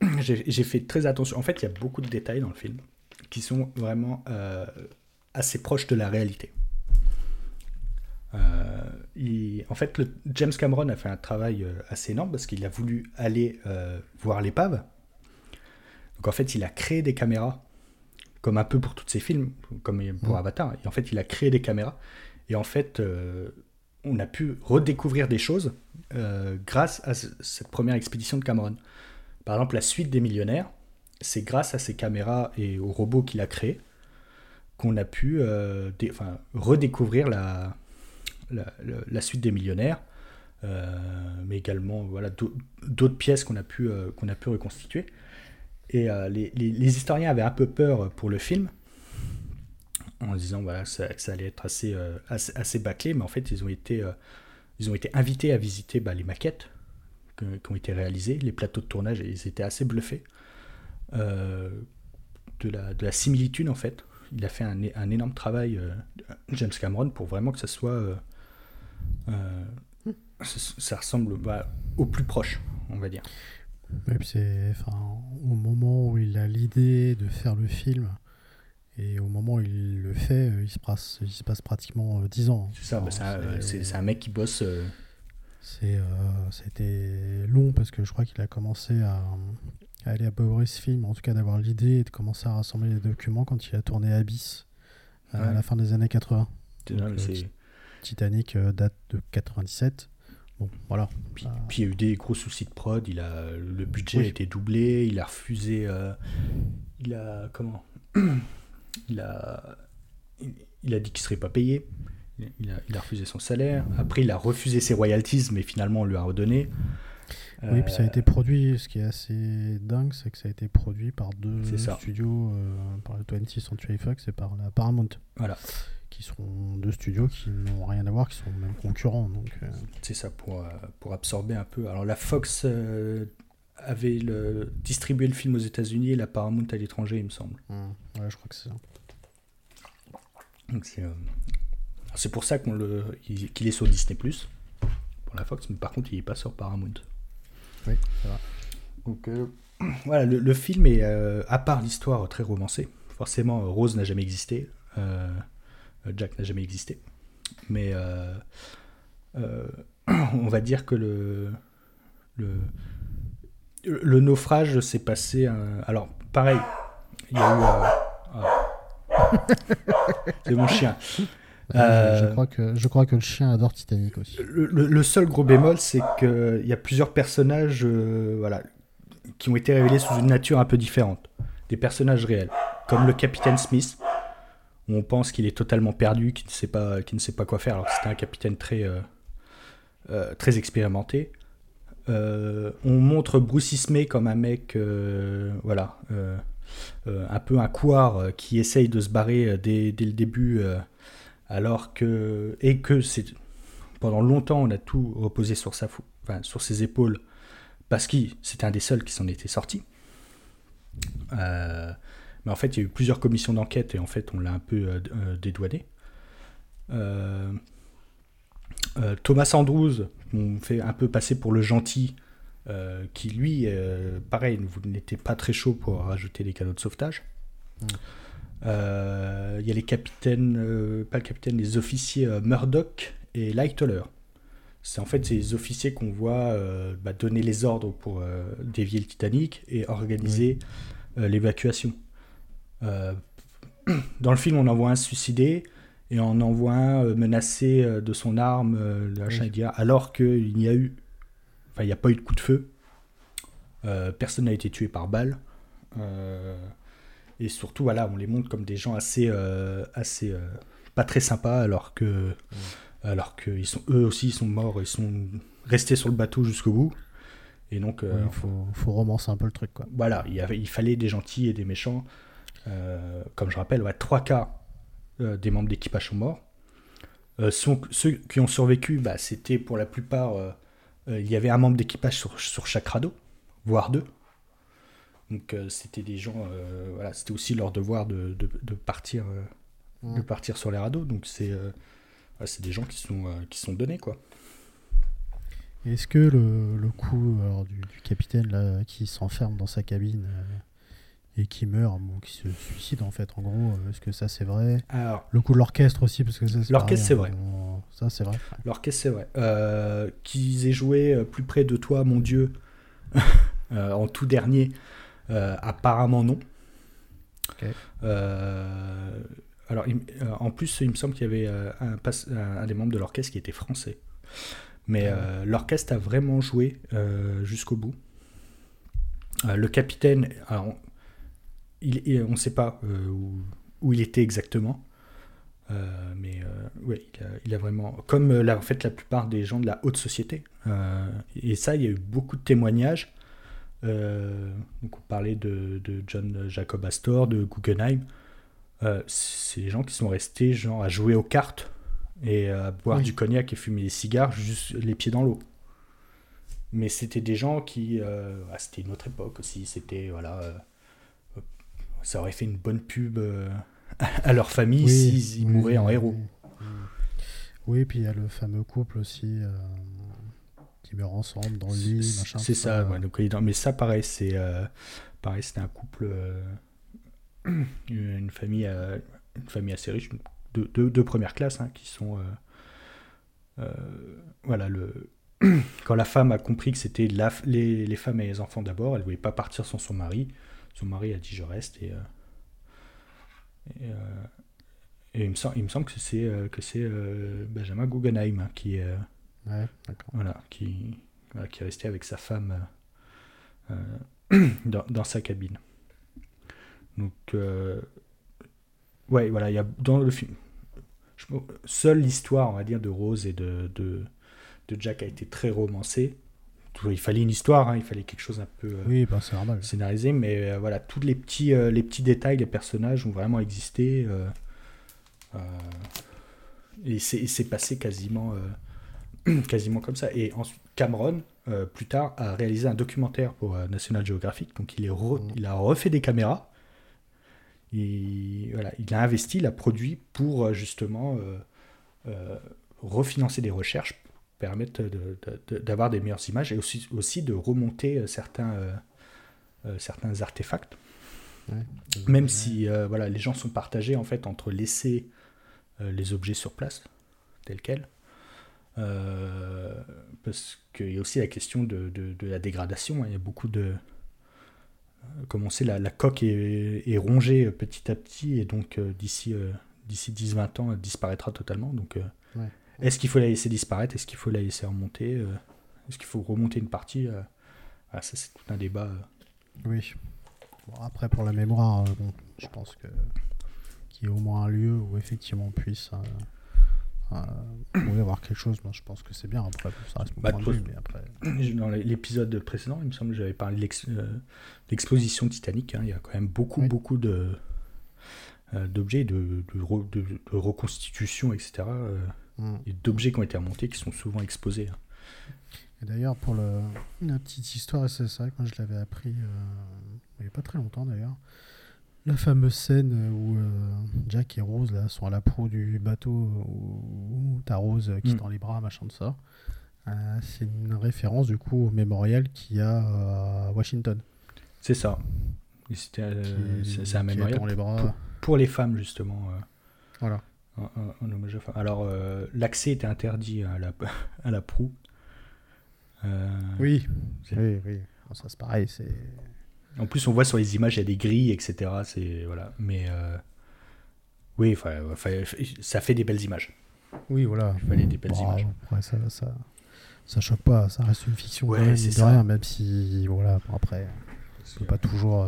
Speaker 2: [COUGHS] J'ai fait très attention. En fait, il y a beaucoup de détails dans le film qui sont vraiment euh, assez proches de la réalité. Euh, en fait, le, James Cameron a fait un travail euh, assez énorme parce qu'il a voulu aller voir l'épave. Donc en fait, il a créé des caméras, comme un peu pour tous ses films, comme pour mmh. Avatar. Et en fait, il a créé des caméras. Et en fait, on a pu redécouvrir des choses euh, grâce à cette première expédition de Cameron. Par exemple, la suite des millionnaires, c'est grâce à ces caméras et aux robots qu'il a créés qu'on a pu euh, redécouvrir la, la, suite des millionnaires, euh, mais également voilà, d'autres pièces qu'on a, pu, qu'on a pu reconstituer. Et les, les, historiens avaient un peu peur pour le film, en disant voilà, ça, allait être euh, assez, assez, bâclé, mais en fait, ils ont été, euh, ils ont été invités à visiter bah, les maquettes qui ont été réalisées, les plateaux de tournage, et ils étaient assez bluffés euh, de, la, de la similitude, en fait. Il a fait un, un énorme travail, James Cameron, pour vraiment que ça soit. Ça, ressemble bah, au plus proche, on va dire.
Speaker 1: c'est, au moment où il a l'idée de faire le film, et au moment où il le fait, euh, il se passe, il se passe pratiquement 10 euh, ans.
Speaker 2: C'est ça, bah, c'est un, mec qui bosse. Euh,
Speaker 1: c'est C'était long parce que je crois qu'il a commencé à, aller à Boris Film, en tout cas d'avoir l'idée et de commencer à rassembler les documents quand il a tourné Abyss à la fin des années 80. Titanic date de 97. Bon, voilà.
Speaker 2: Puis, puis, il y a eu des gros soucis de prod. Il a, le budget a été doublé. Il a refusé. il a. Comment [CLEARS THROAT] il a, il, a dit qu'il ne serait pas payé. Il a, refusé son salaire. Après, il a refusé ses royalties, mais finalement, on lui a redonné.
Speaker 1: Oui, puis ça a été produit, ce qui est assez dingue, c'est que ça a été produit par deux studios, par le 20th Century Fox et par la Paramount.
Speaker 2: Voilà
Speaker 1: qui sont deux studios qui n'ont rien à voir, qui sont même concurrents. Donc,
Speaker 2: euh. C'est ça, pour, euh, pour absorber un peu. Alors la Fox euh, avait le, distribué le film aux États-Unis et la Paramount à l'étranger, il me semble.
Speaker 1: Mmh. Ouais, je crois que c'est ça.
Speaker 2: Donc c'est, pour ça qu'on le, qu'il est sur Disney Plus pour la Fox, mais par contre il n'est pas sur Paramount.
Speaker 1: Oui, c'est vrai.
Speaker 2: Donc [CLEARS THROAT] voilà, le, le, film est, à part l'histoire très romancée, forcément Rose n'a jamais existé. Euh, Jack n'a jamais existé. Mais euh, euh, [CLEARS THROAT] on va dire que le, le, le naufrage s'est passé. alors, pareil, il y a eu. Ah. C'est mon chien. [LAUGHS]
Speaker 1: je, crois que, je crois que le chien adore Titanic aussi.
Speaker 2: Le, seul gros bémol, c'est qu'il y a plusieurs personnages voilà, qui ont été révélés sous une nature un peu différente. Des personnages réels, comme le capitaine Smith, on pense qu'il est totalement perdu, qu'il ne sait pas, quoi faire, alors c'était un capitaine très, euh, euh, expérimenté. Euh, on montre Bruce Ismay comme un mec, voilà, un peu un couard qui essaye de se barrer dès, le début, alors que et que pendant longtemps on a tout reposé sur sa, enfin, sur ses épaules parce que c'était un des seuls qui s'en était sorti. Mais en fait, il y a eu plusieurs commissions d'enquête et en fait, on l'a un peu euh, euh, dédouané. Euh, Thomas Andrews, on fait un peu passer pour le gentil, qui lui, pareil, n'était pas très chaud pour rajouter des canaux de sauvetage. Hmm. Il y a les capitaines, pas le capitaine, les officiers Murdoch et Lightoller. C'est en fait ces officiers qu'on voit bah, donner les ordres pour dévier le Titanic et organiser l'évacuation. Euh, [CLEARS THROAT] dans le film, on en voit un suicidé et on en voit un euh, menacé euh, de son arme, alors qu'il n'y a eu. Enfin, il n'y a pas eu de coup de feu. personne n'a été tué par balle. et surtout, voilà, on les montre comme des gens assez. assez pas très sympas, alors que. Alors sont eux aussi ils sont morts, ils sont restés sur le bateau jusqu'au bout. Et donc,
Speaker 1: il faut, faut, romancer un peu le truc. Quoi.
Speaker 2: Voilà, il, y avait, il fallait des gentils et des méchants. Euh, comme je rappelle, trois quarts euh, des membres d'équipage sont morts. Euh, ceux qui ont survécu, bah, c'était pour la plupart, il y avait un membre d'équipage sur, sur, chaque radeau, voire deux. Donc c'était des gens, voilà, c'était aussi leur devoir de, de, partir, de partir sur les radeaux. Donc c'est c'est des gens qui sont, qui sont donnés quoi.
Speaker 1: Est-ce que le, le coup du, du, capitaine là, qui s'enferme dans sa cabine et qui meurt, qui se suicide en fait. En gros, euh, est-ce que ça c'est vrai?
Speaker 2: Alors,
Speaker 1: Le coup de l'orchestre aussi, parce que ça c'est
Speaker 2: L'orchestre c'est vrai.
Speaker 1: Hein, ça c'est vrai.
Speaker 2: L'orchestre c'est vrai. Euh, qu'ils aient joué euh, plus près de toi, mon Dieu, [LAUGHS] en tout dernier, apparemment non. alors, en plus, il me semble qu'il y avait un, un, des membres de l'orchestre qui était français. Mais l'orchestre a vraiment joué jusqu'au bout. le capitaine, alors, on ne sait pas euh, où, il était exactement. Euh, mais euh, oui, il a, vraiment. Comme la, en fait la plupart des gens de la haute société. et ça, il y a eu beaucoup de témoignages. donc on parlait de, John Jacob Astor, de Guggenheim. c'est des gens qui sont restés genre à jouer aux cartes et à boire du cognac et fumer des cigares juste les pieds dans l'eau. Mais c'était des gens qui. Ah, c'était une autre époque aussi. C'était. Voilà ça aurait fait une bonne pub euh, [LAUGHS] à leur famille s'ils mouraient en héros.
Speaker 1: Oui, puis il y a le fameux couple aussi euh, qui meurt ensemble dans le lit, machin.
Speaker 2: C'est ça, mais ça, pareil, c'est euh, pareil, c'était un couple, [CLEARS THROAT] une famille, une famille assez riche, de, de, première classe, hein, qui sont, voilà, le [CLEARS THROAT] quand la femme a compris que c'était les, les, femmes et les enfants d'abord, elle ne voulait pas partir sans son mari. Son mari a dit je reste et, euh, et, euh, et il, me semble, il me semble que c'est euh, que c'est Benjamin Guggenheim qui est voilà qui qui est resté avec sa femme [CLEARS THROAT] dans, dans, sa cabine. Donc ouais voilà il y a dans le film seule l'histoire on va dire de Rose et de, de, de Jack a été très romancée il fallait une histoire, hein, il fallait quelque chose un peu euh,
Speaker 1: Oui, normal.
Speaker 2: scénarisé, mais euh, voilà, tous les petits, euh, les petits détails, les personnages ont vraiment existé. et c'est passé quasiment, [CLEARS THROAT] quasiment comme ça. Et ensuite, Cameron, plus tard, a réalisé un documentaire pour National Geographic. Donc, il, est re- il a refait des caméras. Et, voilà, il a investi, il a produit pour justement refinancer des recherches de- de- de- d'avoir des meilleures images et aussi, aussi de remonter euh, certains, euh, euh, certains artefacts.
Speaker 1: Ouais.
Speaker 2: Même si voilà, les gens sont partagés en fait entre laisser les objets sur place, tels quels, euh, parce qu'il y a aussi la question de, de- de la dégradation. hein. Il y a beaucoup de. Comme on sait, la, la coque est, est rongée petit à petit et donc euh, d'ici euh, d'ici 10-20 ans, elle disparaîtra totalement. Donc,
Speaker 1: Ouais.
Speaker 2: Est-ce qu'il faut la laisser disparaître? Est-ce qu'il faut la laisser remonter euh, Est-ce qu'il faut remonter une partie euh, voilà, Ça, c'est tout un débat. euh.
Speaker 1: Oui. Bon, après, pour la mémoire, bon, je pense que qu'il y ait au moins un lieu où effectivement on puisse euh, avoir quelque chose. Moi, je pense que c'est bien. Après, ça reste mon
Speaker 2: Bah,
Speaker 1: point de vue, mais après.
Speaker 2: Dans l'épisode précédent, il me semble que j'avais parlé de l'ex- euh, l'exposition Titanic. hein. Il y a quand même beaucoup,
Speaker 1: Oui.
Speaker 2: beaucoup de euh, d'objets, de, de, de- de reconstitution, etc. euh,
Speaker 1: hmm.
Speaker 2: et d'objets qui ont été remontés, qui sont souvent exposés. hein.
Speaker 1: Et d'ailleurs, pour le, la petite histoire, c'est c'est vrai que moi je l'avais appris euh, il n'y a pas très longtemps d'ailleurs. La fameuse scène où euh, Jack et Rose là, sont à la proue du bateau où, où t'as Rose euh, qui
Speaker 2: Mm.
Speaker 1: tend les bras, machin de ça. Euh, c'est une référence du coup au mémorial qu'il y a euh, à Washington.
Speaker 2: C'est ça. Et c'était, euh,
Speaker 1: qui-
Speaker 2: c'est un mémorial
Speaker 1: étend les bras.
Speaker 2: pour les femmes, justement. euh,
Speaker 1: Voilà.
Speaker 2: Hommage. Alors, euh, l'accès était interdit à la, [LAUGHS] à la proue. Euh,
Speaker 1: Oui, oui, oui. Ça c'est pareil, c'est.
Speaker 2: En plus, on voit sur les images, il y a des grilles, etc. C'est voilà. Mais euh, oui, enfin, ça fait des belles images.
Speaker 1: Oui, voilà.
Speaker 2: Il fallait des belles
Speaker 1: Bon,
Speaker 2: images.
Speaker 1: après, ça, ça, ça choque pas, ça reste une fiction
Speaker 2: Ouais, c'est
Speaker 1: rien, même si, voilà, après, on peut pas toujours.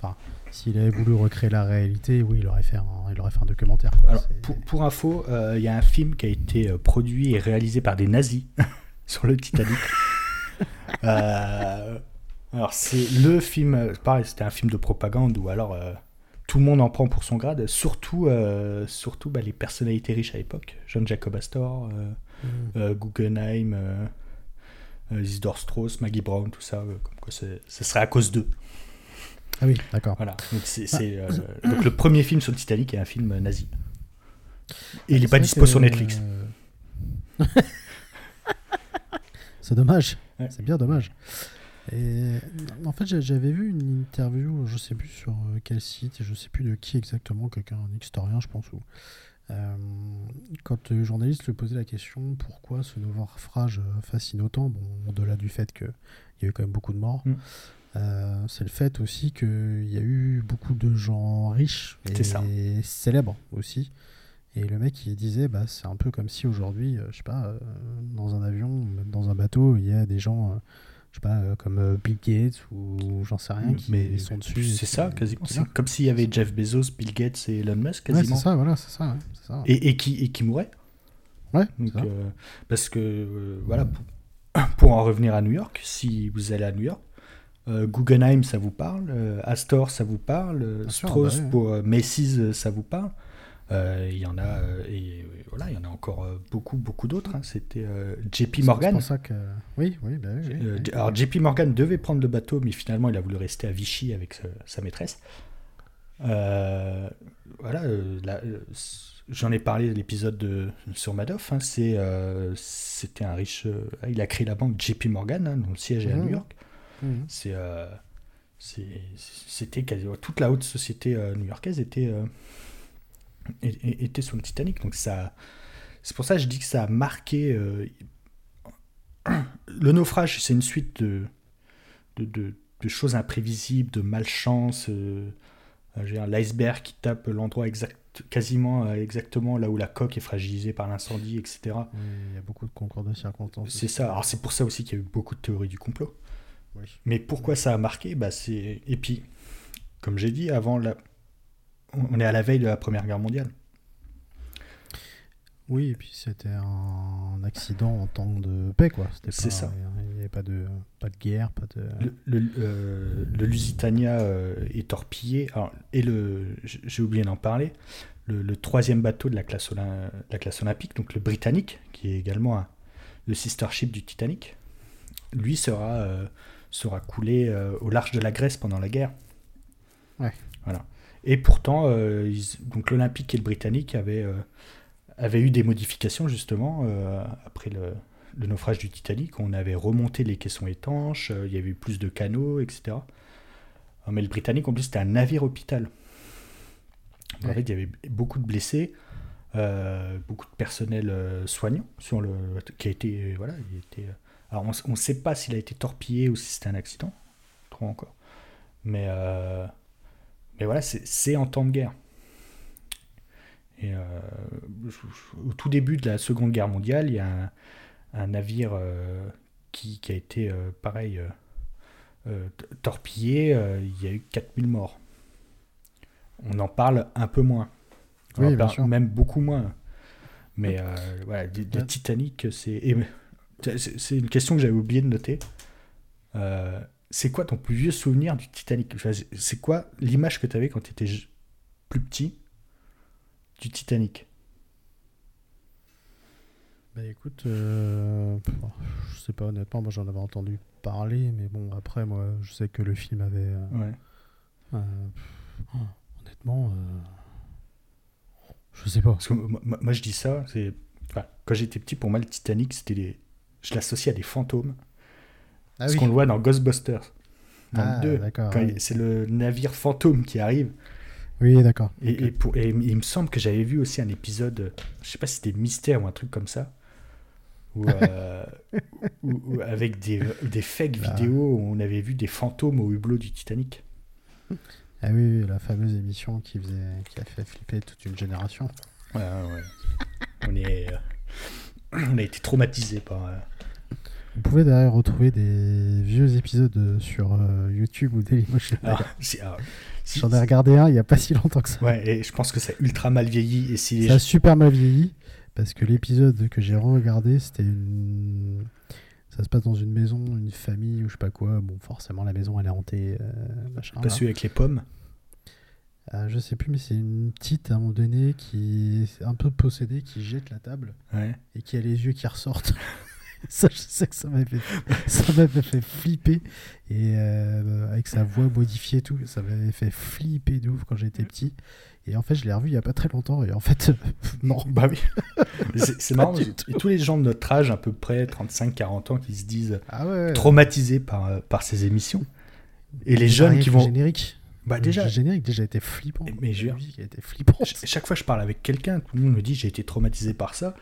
Speaker 1: Enfin, s'il avait voulu recréer la réalité, oui, il aurait fait un, il aurait fait un documentaire. Quoi.
Speaker 2: Alors, pour, pour info, euh, il y a un film qui a été euh, produit et réalisé par des nazis [LAUGHS] sur le Titanic. [LAUGHS] Euh, alors, c'est le film, pareil, c'était un film de propagande où alors euh, tout le monde en prend pour son grade, surtout, surtout bah, les personnalités riches à l'époque. John Jacob Astor,
Speaker 1: Mm.
Speaker 2: Guggenheim, Isidore Strauss, Maggie Brown, tout ça, comme quoi ce serait à cause d'eux.
Speaker 1: Ah oui, d'accord.
Speaker 2: Voilà. Donc, c'est, c'est, euh, donc le premier film sur le Titanic est un film euh, nazi. Et il n'est pas dispo sur Netflix. [LAUGHS]
Speaker 1: c'est dommage.
Speaker 2: Ouais.
Speaker 1: C'est bien dommage. Et en fait, j'a- j'avais vu une interview, je sais plus sur euh, quel site, et je sais plus de qui exactement, quelqu'un, un historien, je pense, euh, quand le journaliste lui posait la question pourquoi ce nouveau naufrage euh, fascine autant, bon, au-delà du fait qu'il y a eu quand même beaucoup de morts,
Speaker 2: Mm.
Speaker 1: Euh, c'est le fait aussi qu'il y a eu beaucoup de gens riches
Speaker 2: ça.
Speaker 1: et célèbres aussi. Et le mec, il disait, bah, c'est un peu comme si aujourd'hui, euh, je sais pas, euh, dans un avion, dans un bateau, il y a des gens, je sais pas, comme Bill Gates ou j'en sais rien, qui
Speaker 2: Mais
Speaker 1: sont dessus.
Speaker 2: C'est ça, quasiment. C'est comme s'il y avait Jeff Bezos, Bill Gates et Elon Musk,
Speaker 1: Ouais,
Speaker 2: quasiment.
Speaker 1: c'est ça, voilà, c'est ça. ouais,
Speaker 2: et, et qui, et qui mouraient.
Speaker 1: Ouais,
Speaker 2: Donc,
Speaker 1: c'est ça.
Speaker 2: euh, parce que, euh, voilà, pour, [CLEARS THROAT] pour en revenir à New York, si vous allez à New York, Guggenheim, ça vous parle, euh, Astor, ça vous parle, euh,
Speaker 1: sûr,
Speaker 2: Strauss
Speaker 1: bah oui.
Speaker 2: pour euh, Macy's, euh, ça vous parle. Euh, Il y en a, euh, et euh, voilà, il y en a encore euh, beaucoup, beaucoup d'autres. hein. C'était euh, JP Morgan.
Speaker 1: C'est pour ça que. Oui, oui, bah oui. oui,
Speaker 2: Euh, alors JP Morgan devait prendre le bateau, mais finalement il a voulu rester à Vichy avec sa, sa maîtresse. Euh, voilà, euh, euh, j'en ai parlé de l'épisode de- sur Madoff. hein, c'est, euh, c'était un riche. euh, il a créé la banque JP Morgan, hein, dont le siège est à
Speaker 1: Mhm.
Speaker 2: New York.
Speaker 1: Mhm.
Speaker 2: C'est, euh, c'est- c'était quasiment toute la haute société euh, new-yorkaise était, euh, était sur le Titanic. Donc ça, c'est pour ça que je dis que ça a marqué. euh, [CLEARS THROAT] le naufrage, c'est une suite de, de, de- de choses imprévisibles, de malchance. L'iceberg qui tape l'endroit exact, quasiment exactement là où la coque est fragilisée par l'incendie, etc.
Speaker 1: Il y a beaucoup de concours de circonstances.
Speaker 2: C'est ça. Alors c'est pour ça aussi qu'il y a eu beaucoup de théories du complot.
Speaker 1: Oui.
Speaker 2: Mais pourquoi ça a marqué? Bah, c'est... Et puis, comme j'ai dit, avant la... on est à la veille de la Première Guerre mondiale.
Speaker 1: Oui, et puis c'était un accident en temps de paix, quoi. C'était
Speaker 2: C'est
Speaker 1: pas-
Speaker 2: ça.
Speaker 1: Il n'y avait pas de, pas de guerre, pas de.
Speaker 2: Le, le, euh, le Lusitania euh, est torpillé. Alors, et le, j'ai oublié d'en parler. Le, le troisième bateau de la classe, olym- la classe olympique, donc le Britannique, qui est également un- le sister ship du Titanic, lui sera, euh, sera coulé euh, au large de la Grèce pendant la guerre.
Speaker 1: Ouais.
Speaker 2: Voilà. Et pourtant, euh, ils- donc l'Olympique et le Britannique avaient, euh, avaient eu des modifications justement après le, le naufrage du Titanic. On avait remonté les caissons étanches, euh, il y avait eu plus de canaux, etc. Ah, Mais le Britannique, en plus, c'était un navire hôpital. Donc, En fait, il y avait beaucoup de blessés, euh, beaucoup de personnel euh, soignant sur le, qui a été. Voilà, il était, alors, on ne sait pas s'il a été torpillé ou si c'était un accident, trop encore. Mais, euh, mais voilà, c'est en temps de guerre. Et euh, au tout début de la Seconde Guerre mondiale, il y a un, un navire euh, qui, qui a été, pareil, torpillé. il y a eu 4000 morts. On en parle un peu moins. On
Speaker 1: Oui,
Speaker 2: en
Speaker 1: bien
Speaker 2: parle
Speaker 1: sûr.
Speaker 2: Même beaucoup moins. Mais voilà, le le
Speaker 1: Ouais.
Speaker 2: Titanic, c'est... c'est une question que j'avais oublié de noter. Euh, c'est quoi ton plus vieux souvenir du Titanic? C'est- quoi l'image que tu avais quand tu étais plus petit du Titanic?
Speaker 1: Bah écoute, euh, je sais pas honnêtement, moi j'en avais entendu parler, mais bon après moi je sais que le film avait, euh,
Speaker 2: Ouais.
Speaker 1: euh, oh, honnêtement, je sais pas.
Speaker 2: Parce que moi, je dis ça, c'est enfin, quand j'étais petit, pour moi le Titanic, c'était des... je l'associe à des fantômes.
Speaker 1: Ah
Speaker 2: parce qu'on le voit dans Ghostbusters. Dans
Speaker 1: Ah,
Speaker 2: le 2,
Speaker 1: d'accord,
Speaker 2: quand
Speaker 1: oui.
Speaker 2: c'est le navire fantôme qui arrive.
Speaker 1: Oui, d'accord.
Speaker 2: Et,
Speaker 1: Ok.
Speaker 2: et pour, et il me semble que j'avais vu aussi un épisode, je sais pas si c'était Mystère ou un truc comme ça, où, euh, [LAUGHS] où- où avec des, des fakes
Speaker 1: Ah.
Speaker 2: vidéos où on avait vu des fantômes au hublot du Titanic.
Speaker 1: Ah oui, oui, la fameuse émission qui, faisait, qui a fait flipper toute une génération.
Speaker 2: Ouais, ouais. on, est, euh, [CLEARS THROAT] on a été traumatisés par. euh,
Speaker 1: Vous pouvez d'ailleurs retrouver des vieux épisodes sur euh, YouTube ou Dailymotion.
Speaker 2: si- alors, [LAUGHS] si-
Speaker 1: J'en ai regardé un il y a pas si longtemps que ça.
Speaker 2: Ouais, et je pense que ça a ultra mal vieilli. Et si
Speaker 1: Ça a super mal vieilli parce que l'épisode que j'ai regardé, c'était une. Ça se passe dans une maison, une famille ou je sais pas quoi. Bon, forcément, la maison elle est hantée, euh, machin.
Speaker 2: pas
Speaker 1: là.
Speaker 2: celui avec les pommes.
Speaker 1: Euh, je sais plus, mais c'est une petite à un moment donné qui est un peu possédée, qui jette la table
Speaker 2: Ouais.
Speaker 1: et qui a les yeux qui ressortent. [LAUGHS] ça, je sais que ça m'avait fait, ça m'avait fait flipper. Et euh, avec sa voix modifiée et tout, ça m'avait fait flipper de ouf quand j'étais petit. Et en fait, je l'ai revu il y a pas très longtemps. Et en fait, [LAUGHS] non.
Speaker 2: Bah oui. C'est [LAUGHS] marrant. et
Speaker 1: tout.
Speaker 2: tous les gens de notre âge, à peu près 35-40 ans, qui se disent
Speaker 1: Ah ouais.
Speaker 2: traumatisés par, euh, par ces émissions. Et les jeunes qui vont.
Speaker 1: générique.
Speaker 2: Bah
Speaker 1: Le
Speaker 2: déjà,
Speaker 1: générique déjà était flippant.
Speaker 2: Mais je
Speaker 1: la musique a été flippante.
Speaker 2: ch- chaque fois que je parle avec quelqu'un, tout le monde me dit j'ai été traumatisé par ça.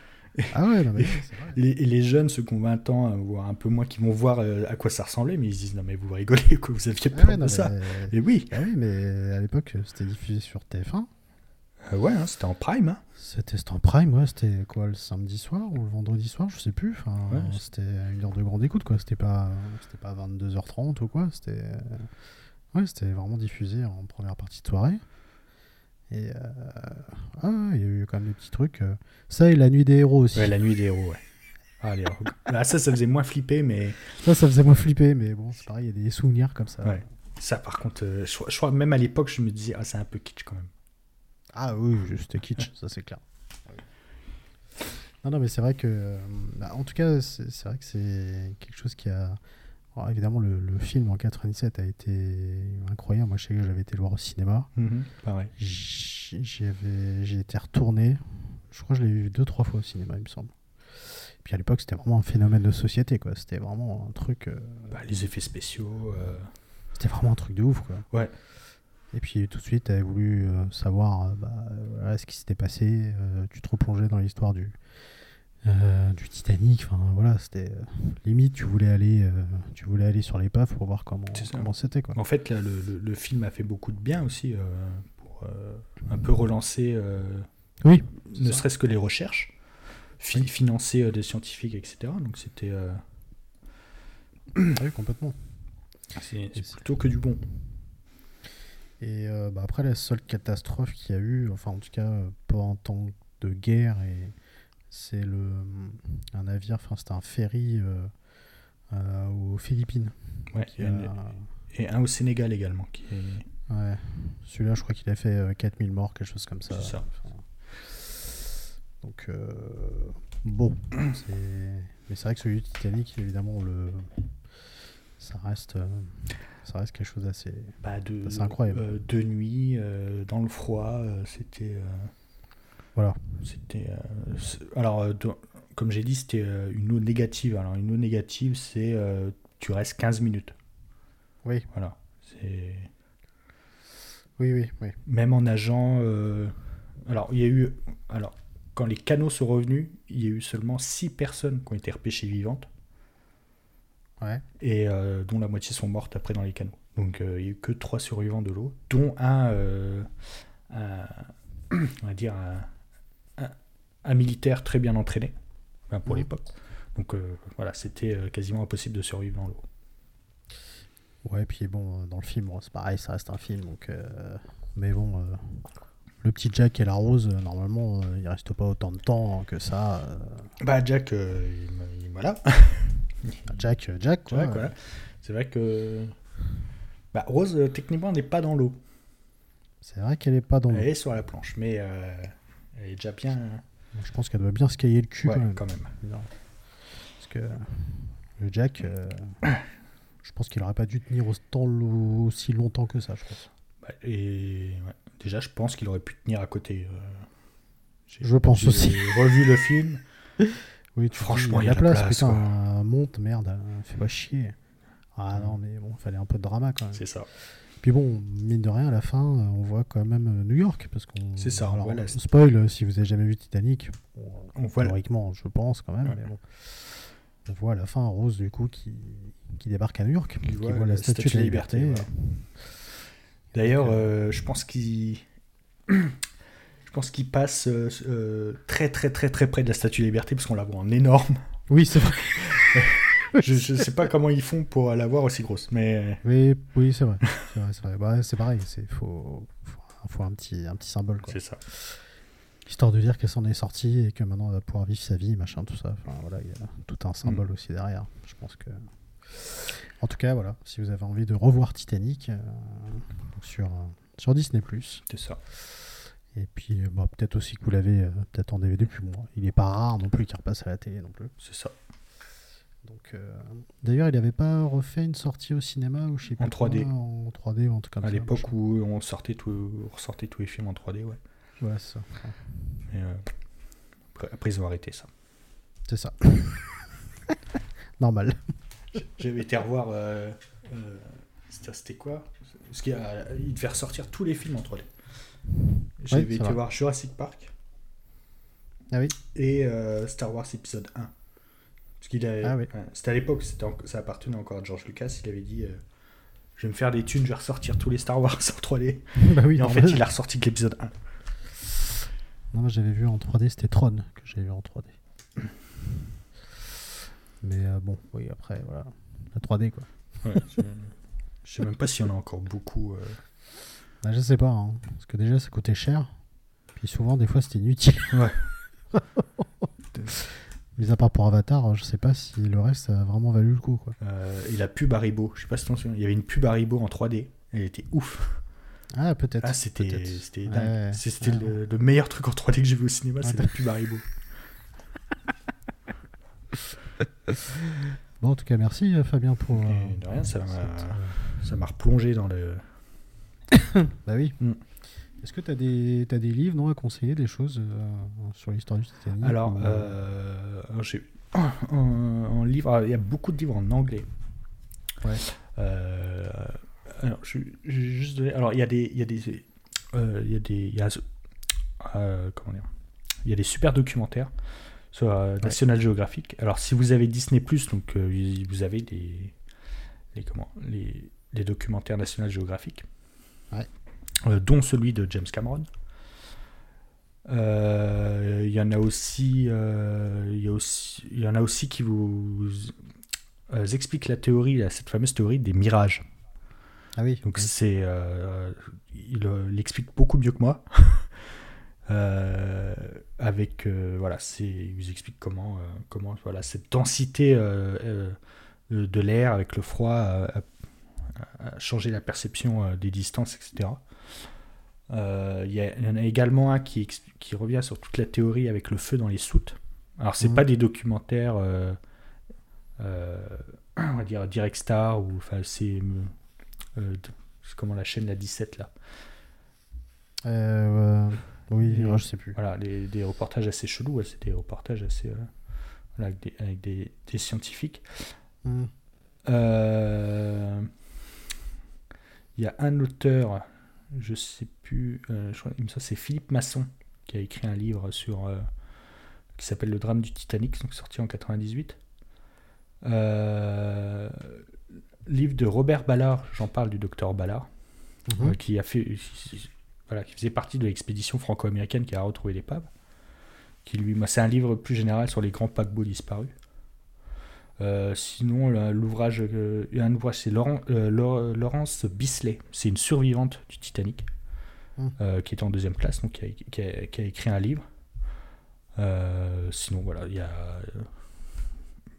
Speaker 1: Ah ouais, non mais [LAUGHS] c'est vrai.
Speaker 2: Les, jeunes, ceux qui ont 20 ans, euh, voire un peu moins, qui vont voir euh, à quoi ça ressemblait, mais ils se disent non mais vous rigolez, quoi, vous aviez
Speaker 1: Ah
Speaker 2: peur
Speaker 1: ouais, non,
Speaker 2: de ça. Et oui,
Speaker 1: Ah oui, mais à l'époque, c'était diffusé sur TF1.
Speaker 2: euh, ouais, hein, c'était en prime. hein.
Speaker 1: C'était c'était en prime, ouais. C'était quoi, le samedi soir ou le vendredi soir, je sais plus. Enfin,
Speaker 2: Ouais.
Speaker 1: c'était une heure de grande écoute, quoi. C'était pas, c'était pas 22h30 ou quoi. C'était, ouais, c'était vraiment diffusé en première partie de soirée. Et euh, ah, il y a eu quand même des petits trucs. euh. Ça et la nuit des héros aussi.
Speaker 2: Ouais, la nuit des héros, ouais. Allez, alors, là, ça, ça faisait moins flipper, mais
Speaker 1: Ça, ça faisait moins flipper, mais bon, c'est pareil, il y a des souvenirs comme ça.
Speaker 2: Ouais. ça, par contre, euh, je, crois- je crois même à l'époque, je me disais, ah, c'est un peu kitsch quand même.
Speaker 1: Ah oui, c'était kitsch, [LAUGHS] ça c'est clair. Non, non, mais c'est vrai que. euh, bah, en tout cas, c'est c'est vrai que c'est quelque chose qui a. Alors, évidemment, le, le film en 97 a été incroyable. Moi, je sais que j'avais été le voir au cinéma.
Speaker 2: Pareil.
Speaker 1: J'y avais- J'ai été retourné. Je crois que je l'ai vu deux, trois fois au cinéma, il me semble. Puis à l'époque, c'était vraiment un phénomène de société, quoi. C'était vraiment un truc. euh,
Speaker 2: Bah, les effets spéciaux. euh,
Speaker 1: C'était vraiment un truc de ouf, quoi.
Speaker 2: Ouais.
Speaker 1: Et puis tout de suite, tu avais voulu euh, savoir bah, voilà, ce qui s'était passé. tu te replongeais dans l'histoire du, euh, du Titanic. Enfin voilà, c'était euh, limite, tu voulais aller, euh, tu voulais aller sur l'épave pour voir comment c'était quoi.
Speaker 2: En fait, là, le, le- le film a fait beaucoup de bien aussi euh, pour euh, un peu relancer, euh,
Speaker 1: Oui.
Speaker 2: ne serait-ce que les recherches, fi-
Speaker 1: Oui.
Speaker 2: financer euh, des scientifiques, etc. Donc c'était euh, [CLEARS THROAT]
Speaker 1: Oui, complètement.
Speaker 2: c'est plutôt que du bon.
Speaker 1: Et euh, bah, après, la seule catastrophe qu'il y a eu, enfin en tout cas pas en temps de guerre et C'est le un navire, enfin c'était un ferry euh, euh, aux Philippines.
Speaker 2: Ouais, et,
Speaker 1: a-
Speaker 2: une- et un au Sénégal également. Qui est...
Speaker 1: ouais. Celui-là, je crois qu'il a fait euh, 4000 morts, quelque chose comme ça.
Speaker 2: C'est ça.
Speaker 1: Enfin, donc euh, bon, c'est- mais c'est vrai que celui du Titanic, évidemment, le ça reste euh, ça reste quelque chose d'assez.
Speaker 2: Bah, de,
Speaker 1: C'est incroyable.
Speaker 2: euh, de nuit, euh, dans le froid, euh, c'était.
Speaker 1: Voilà.
Speaker 2: C'était. euh, alors, euh, comme j'ai dit, c'était euh, une eau négative. Alors, une eau négative, c'est. tu restes 15 minutes.
Speaker 1: Oui,
Speaker 2: Voilà. C'est.
Speaker 1: oui, oui, oui.
Speaker 2: Même en nageant. euh, alors, il y a eu. Alors, quand les canaux sont revenus, il y a eu seulement 6 personnes qui ont été repêchées vivantes.
Speaker 1: Ouais.
Speaker 2: et euh, dont la moitié sont mortes après dans les canaux. Donc euh, il n'y a eu que trois survivants de l'eau, dont un, un- [COUGHS] on va dire un, un- militaire très bien entraîné, enfin, pour
Speaker 1: Mhm.
Speaker 2: l'époque. Donc euh, voilà, c'était euh, quasiment impossible de survivre dans l'eau.
Speaker 1: Ouais, puis bon, euh, dans le film, c'est pareil, ça reste un film, donc. euh, Mais bon, euh, le petit Jack et la Rose, normalement, euh, ils restent pas autant de temps que ça. euh.
Speaker 2: Bah Jack, euh, il, il- voilà. [LAUGHS]
Speaker 1: Jack, Jack, quoi.
Speaker 2: Ouais. C'est vrai que bah, Rose, techniquement, n'est pas dans l'eau.
Speaker 1: C'est vrai qu'elle est pas dans le.
Speaker 2: Elle est sur la planche, mais euh, elle est déjà bien.
Speaker 1: Je pense qu'elle doit bien se cailler le cul
Speaker 2: Ouais,
Speaker 1: quand même.
Speaker 2: quand même.
Speaker 1: Non. Parce que le Jack, euh, je pense qu'il aurait pas dû tenir aussi longtemps que ça, je pense.
Speaker 2: Bah, et ouais, déjà, je pense qu'il aurait pu tenir à côté. euh,
Speaker 1: Je pense aussi. [LAUGHS]
Speaker 2: revu le film. [LAUGHS]
Speaker 1: Oui, tu
Speaker 2: Franchement, il y a la place,
Speaker 1: putain, monte, merde, euh, fais pas chier. Ah non, mais bon, il fallait un peu de drama quand même.
Speaker 2: C'est ça.
Speaker 1: Puis bon, mine de rien, à la fin, on voit quand même euh, New York. parce qu'on
Speaker 2: C'est ça,
Speaker 1: alors, Spoil, euh, si vous avez jamais vu Titanic,
Speaker 2: On voit la-
Speaker 1: théoriquement, je pense quand même,
Speaker 2: Ouais.
Speaker 1: mais bon. On voit à la fin Rose, du coup, qui, qui débarque à New York,
Speaker 2: Qui
Speaker 1: qui
Speaker 2: voit
Speaker 1: la statue de la liberté.
Speaker 2: voilà. D'ailleurs, euh, je pense qu'il. [CLEARS THROAT] Je pense qu'il passe euh, très très très très près de la Statue de la Liberté parce qu'on la voit en énorme.
Speaker 1: Oui, c'est vrai. [LAUGHS]
Speaker 2: je, je sais pas comment ils font pour la voir aussi grosse, mais
Speaker 1: Oui, oui c'est vrai. C'est vrai, c'est vrai. Bah, c'est pareil, il faut, faut, faut un, petit, un petit symbole. Quoi.
Speaker 2: c'est ça.
Speaker 1: Histoire de dire qu'elle s'en est sortie et que maintenant elle va pouvoir vivre sa vie, machin, tout ça. Enfin, voilà, il y a tout un
Speaker 2: Mm.
Speaker 1: symbole aussi derrière. Je pense que. En tout cas, voilà, si vous avez envie de revoir Titanic euh, sur, euh, sur Disney.
Speaker 2: C'est ça.
Speaker 1: Et puis, euh, bah, peut-être aussi que vous l'avez euh, peut-être en DVD, bon, il est pas rare non plus qu'il repasse à la télé non plus.
Speaker 2: C'est ça.
Speaker 1: Donc, euh, D'ailleurs, il avait pas refait une sortie au cinéma ou je sais
Speaker 2: En
Speaker 1: plus quoi,
Speaker 2: 3D.
Speaker 1: En 3D ou en tout cas.
Speaker 2: À l'époque où on sortait tout, on ressortait tous les films en 3D, ouais.
Speaker 1: Ouais, ça.
Speaker 2: Mais, euh, après, après, ils ont arrêté ça.
Speaker 1: C'est ça. [LAUGHS] Normal.
Speaker 2: J'avais été revoir. euh, euh, c'était quoi? Parce qu'il devait ressortir tous les films en 3D. J'avais
Speaker 1: c'est
Speaker 2: été
Speaker 1: vrai.
Speaker 2: voir Jurassic Park
Speaker 1: Ah oui
Speaker 2: et euh, Star Wars épisode 1. Parce qu'il avait-
Speaker 1: Ah oui.
Speaker 2: c'était à l'époque, c'était en- ça appartenait encore à George Lucas. Il avait dit euh, Je vais me faire des thunes, je vais ressortir tous les Star Wars en 3D. [LAUGHS]
Speaker 1: bah oui,
Speaker 2: Et en fait, il a ressorti que l'épisode 1.
Speaker 1: Non, moi j'avais vu en 3D, c'était Tron que j'avais vu en 3D. Mais euh, bon, oui, après, voilà. La 3D quoi.
Speaker 2: Ouais, [LAUGHS] je... je sais même pas s'il y en a encore beaucoup. euh.
Speaker 1: Bah, je sais pas, hein, parce que déjà ça coûtait cher. Puis souvent, des fois, c'était inutile.
Speaker 2: Ouais. [LAUGHS]
Speaker 1: Mis à part pour Avatar, je sais pas si le reste a vraiment valu le coup quoi.
Speaker 2: Euh, et la pub Haribo, je sais pas si t'en souviens, il y avait une pub Haribo en 3D. Elle était ouf.
Speaker 1: Ah, peut-être.
Speaker 2: Ah, c'était
Speaker 1: peut-être.
Speaker 2: c'était
Speaker 1: Ouais,
Speaker 2: dingue.
Speaker 1: ouais.
Speaker 2: C'est- C'était
Speaker 1: Ouais.
Speaker 2: le, le meilleur truc en 3D que j'ai vu au cinéma, c'est la pub Haribo. [LAUGHS]
Speaker 1: Bon, en tout cas, merci euh, Fabien pour. euh,
Speaker 2: Et de rien, ça m'a
Speaker 1: cette, euh,
Speaker 2: ça m'a replongé dans le. [COUGHS]
Speaker 1: Bah oui.
Speaker 2: Mm.
Speaker 1: Est-ce que tu as des, t'as des livres non, à conseiller, des choses euh, sur l'histoire du Titanic
Speaker 2: Alors, euh, j'ai en, en livre, alors, il y a beaucoup de livres en anglais.
Speaker 1: Ouais.
Speaker 2: Euh, alors, je, je vais juste donner- alors il y a des, il y a des, euh, il y a des, il y a, euh, comment dire, il y a des super documentaires sur euh, National Geographic. Alors, si vous avez Disney donc vous avez les, les comment, les, les documentaires National Geographic,
Speaker 1: Ouais.
Speaker 2: Euh, dont celui de James Cameron. Euh, Il y en a aussi, euh, il y a aussi, il y en a aussi qui vous euh, expliquent la théorie, cette fameuse théorie des mirages.
Speaker 1: Ah oui.
Speaker 2: Donc
Speaker 1: oui.
Speaker 2: c'est, euh, il euh, l'explique beaucoup mieux que moi. [LAUGHS] Euh, avec euh, voilà, c'est, il vous explique comment, euh, comment voilà, cette densité euh, euh, de l'air avec le froid a, changé la perception euh, des distances, etc. Euh, Il y, il y en a également un qui, revient sur toute la théorie avec le feu dans les soutes. Alors, c'est
Speaker 1: Mhm.
Speaker 2: pas des documentaires, euh, euh, [CLEARS THROAT] on va dire Direct Star, ou enfin, c'est. euh, comment la chaîne la 17 là
Speaker 1: Euh, oui,
Speaker 2: Et-
Speaker 1: ouais, je sais plus.
Speaker 2: Voilà, des, des reportages assez chelous, ouais, c'est des reportages assez. euh, voilà, avec des, avec des- des scientifiques. Euh, Il y a un auteur, je sais plus, euh, je crois, c'est Philippe Masson qui a écrit un livre sur euh, qui s'appelle Le drame du Titanic, donc sorti en 98. Euh, livre de Robert Ballard, j'en parle du docteur Ballard,
Speaker 1: Mhm.
Speaker 2: qui a fait, voilà, qui faisait partie de l'expédition franco-américaine qui a retrouvé l'épave. Qui lui, c'est un livre plus général sur les grands paquebots disparus. Euh, sinon, l'ouvrage, euh, un ouvrage, c'est Laurent- euh, Laure- Laurence Bisley. C'est une survivante du Titanic
Speaker 1: Hmm.
Speaker 2: qui est en deuxième classe, donc qui a, qui a- qui a écrit un livre. Sinon, voilà, il y a.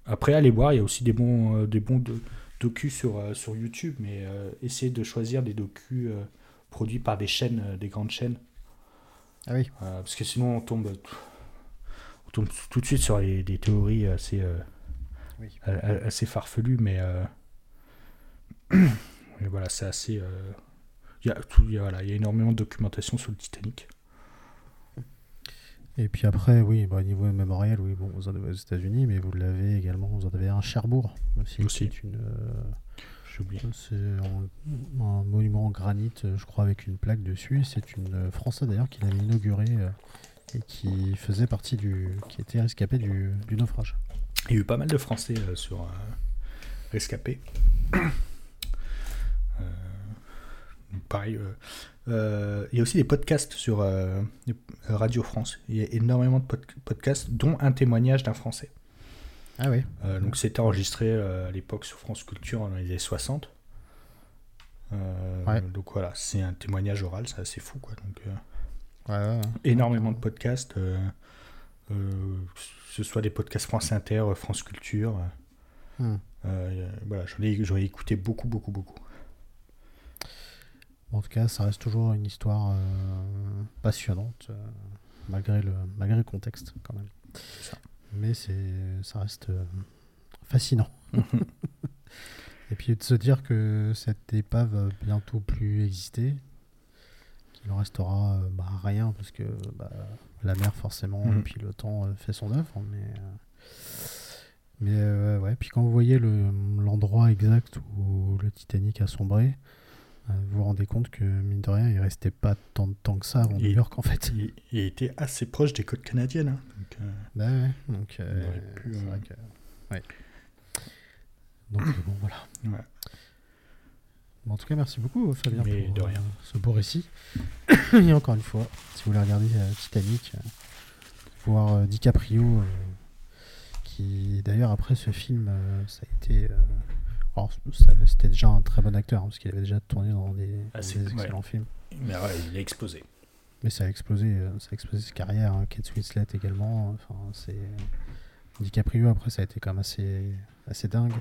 Speaker 2: Après, allez voir, il y a aussi des bons, des bons do- docus sur, euh, sur YouTube, mais euh, essayez de choisir des docus euh, produits par des chaînes, des grandes chaînes.
Speaker 1: Ah oui.
Speaker 2: Parce que sinon, on tombe, on tombe tout de suite sur les- des théories assez,
Speaker 1: Oui.
Speaker 2: assez farfelues, mais, euh, [CLEARS THROAT] mais voilà, c'est assez. euh, Il y, a tout- il y a- voilà, il y a énormément de documentation sur le Titanic.
Speaker 1: Et puis après, oui, bah, au niveau mémorial, oui, bon, vous en avez aux États-Unis, mais vous l'avez également, vous en avez un à Cherbourg aussi,
Speaker 2: Aussi.
Speaker 1: qui est une, euh,
Speaker 2: J'ai oublié.
Speaker 1: c'est un, un monument en granit, je crois, avec une plaque dessus. C'est une Française d'ailleurs qui l'avait inauguré euh, et qui faisait partie du, qui était rescapé du, du naufrage.
Speaker 2: Il y a eu pas mal de Français euh, sur euh, Rescapé. Euh, pareil. euh, il y a aussi des podcasts sur euh, Radio France. Il y a énormément de pod- podcasts, dont un témoignage d'un Français.
Speaker 1: Ah oui.
Speaker 2: Euh, donc c'était enregistré à l'époque sur France Culture dans les années 60. Euh,
Speaker 1: Ouais.
Speaker 2: Donc voilà, c'est un témoignage oral, c'est assez fou quoi. Donc
Speaker 1: Ouais,
Speaker 2: énormément de podcasts, que ce soit des podcasts France Inter, euh, France Culture. euh,
Speaker 1: Hmm.
Speaker 2: euh, voilà, j'en ai, ai écouté beaucoup, beaucoup, beaucoup.
Speaker 1: En tout cas, ça reste toujours une histoire euh, passionnante, euh, malgré, le, malgré le contexte quand même.
Speaker 2: Ça.
Speaker 1: Mais ça reste euh, fascinant. [LAUGHS] [LAUGHS] Et puis de se dire que cette épave va bientôt plus exister, qu'il en restera euh, bah, rien, parce que bah, la mer forcément, et puis le temps euh, fait son œuvre. Mais, euh, mais euh, ouais, puis quand vous voyez le, l'endroit exact où le Titanic a sombré, vous vous rendez compte que mine de rien, il restait pas tant de temps que ça avant New York en fait.
Speaker 2: Il, il était assez proche des côtes canadiennes. hein. Donc, euh,
Speaker 1: Bah ouais, donc euh,
Speaker 2: aurait pu,
Speaker 1: c'est
Speaker 2: euh,
Speaker 1: vrai que. Ouais. Donc euh, bon, voilà.
Speaker 2: ouais.
Speaker 1: En tout cas, merci beaucoup, Fabien,
Speaker 2: Mais
Speaker 1: pour
Speaker 2: de rien.
Speaker 1: euh, ce beau récit. [COUGHS] Et encore une fois, si vous voulez regarder euh, Titanic, euh, voir DiCaprio, qui d'ailleurs après ce film, ça a été. alors, ça- c'était déjà un très bon acteur, hein, parce qu'il avait déjà tourné dans des,
Speaker 2: Ah, c'est-
Speaker 1: des
Speaker 2: ouais.
Speaker 1: excellents films.
Speaker 2: Mais ouais, il a explosé.
Speaker 1: Mais ça a explosé, ça a explosé sa carrière. hein. Kate Winslet également. Enfin, c'est DiCaprio après, ça a été quand même assez, assez dingue.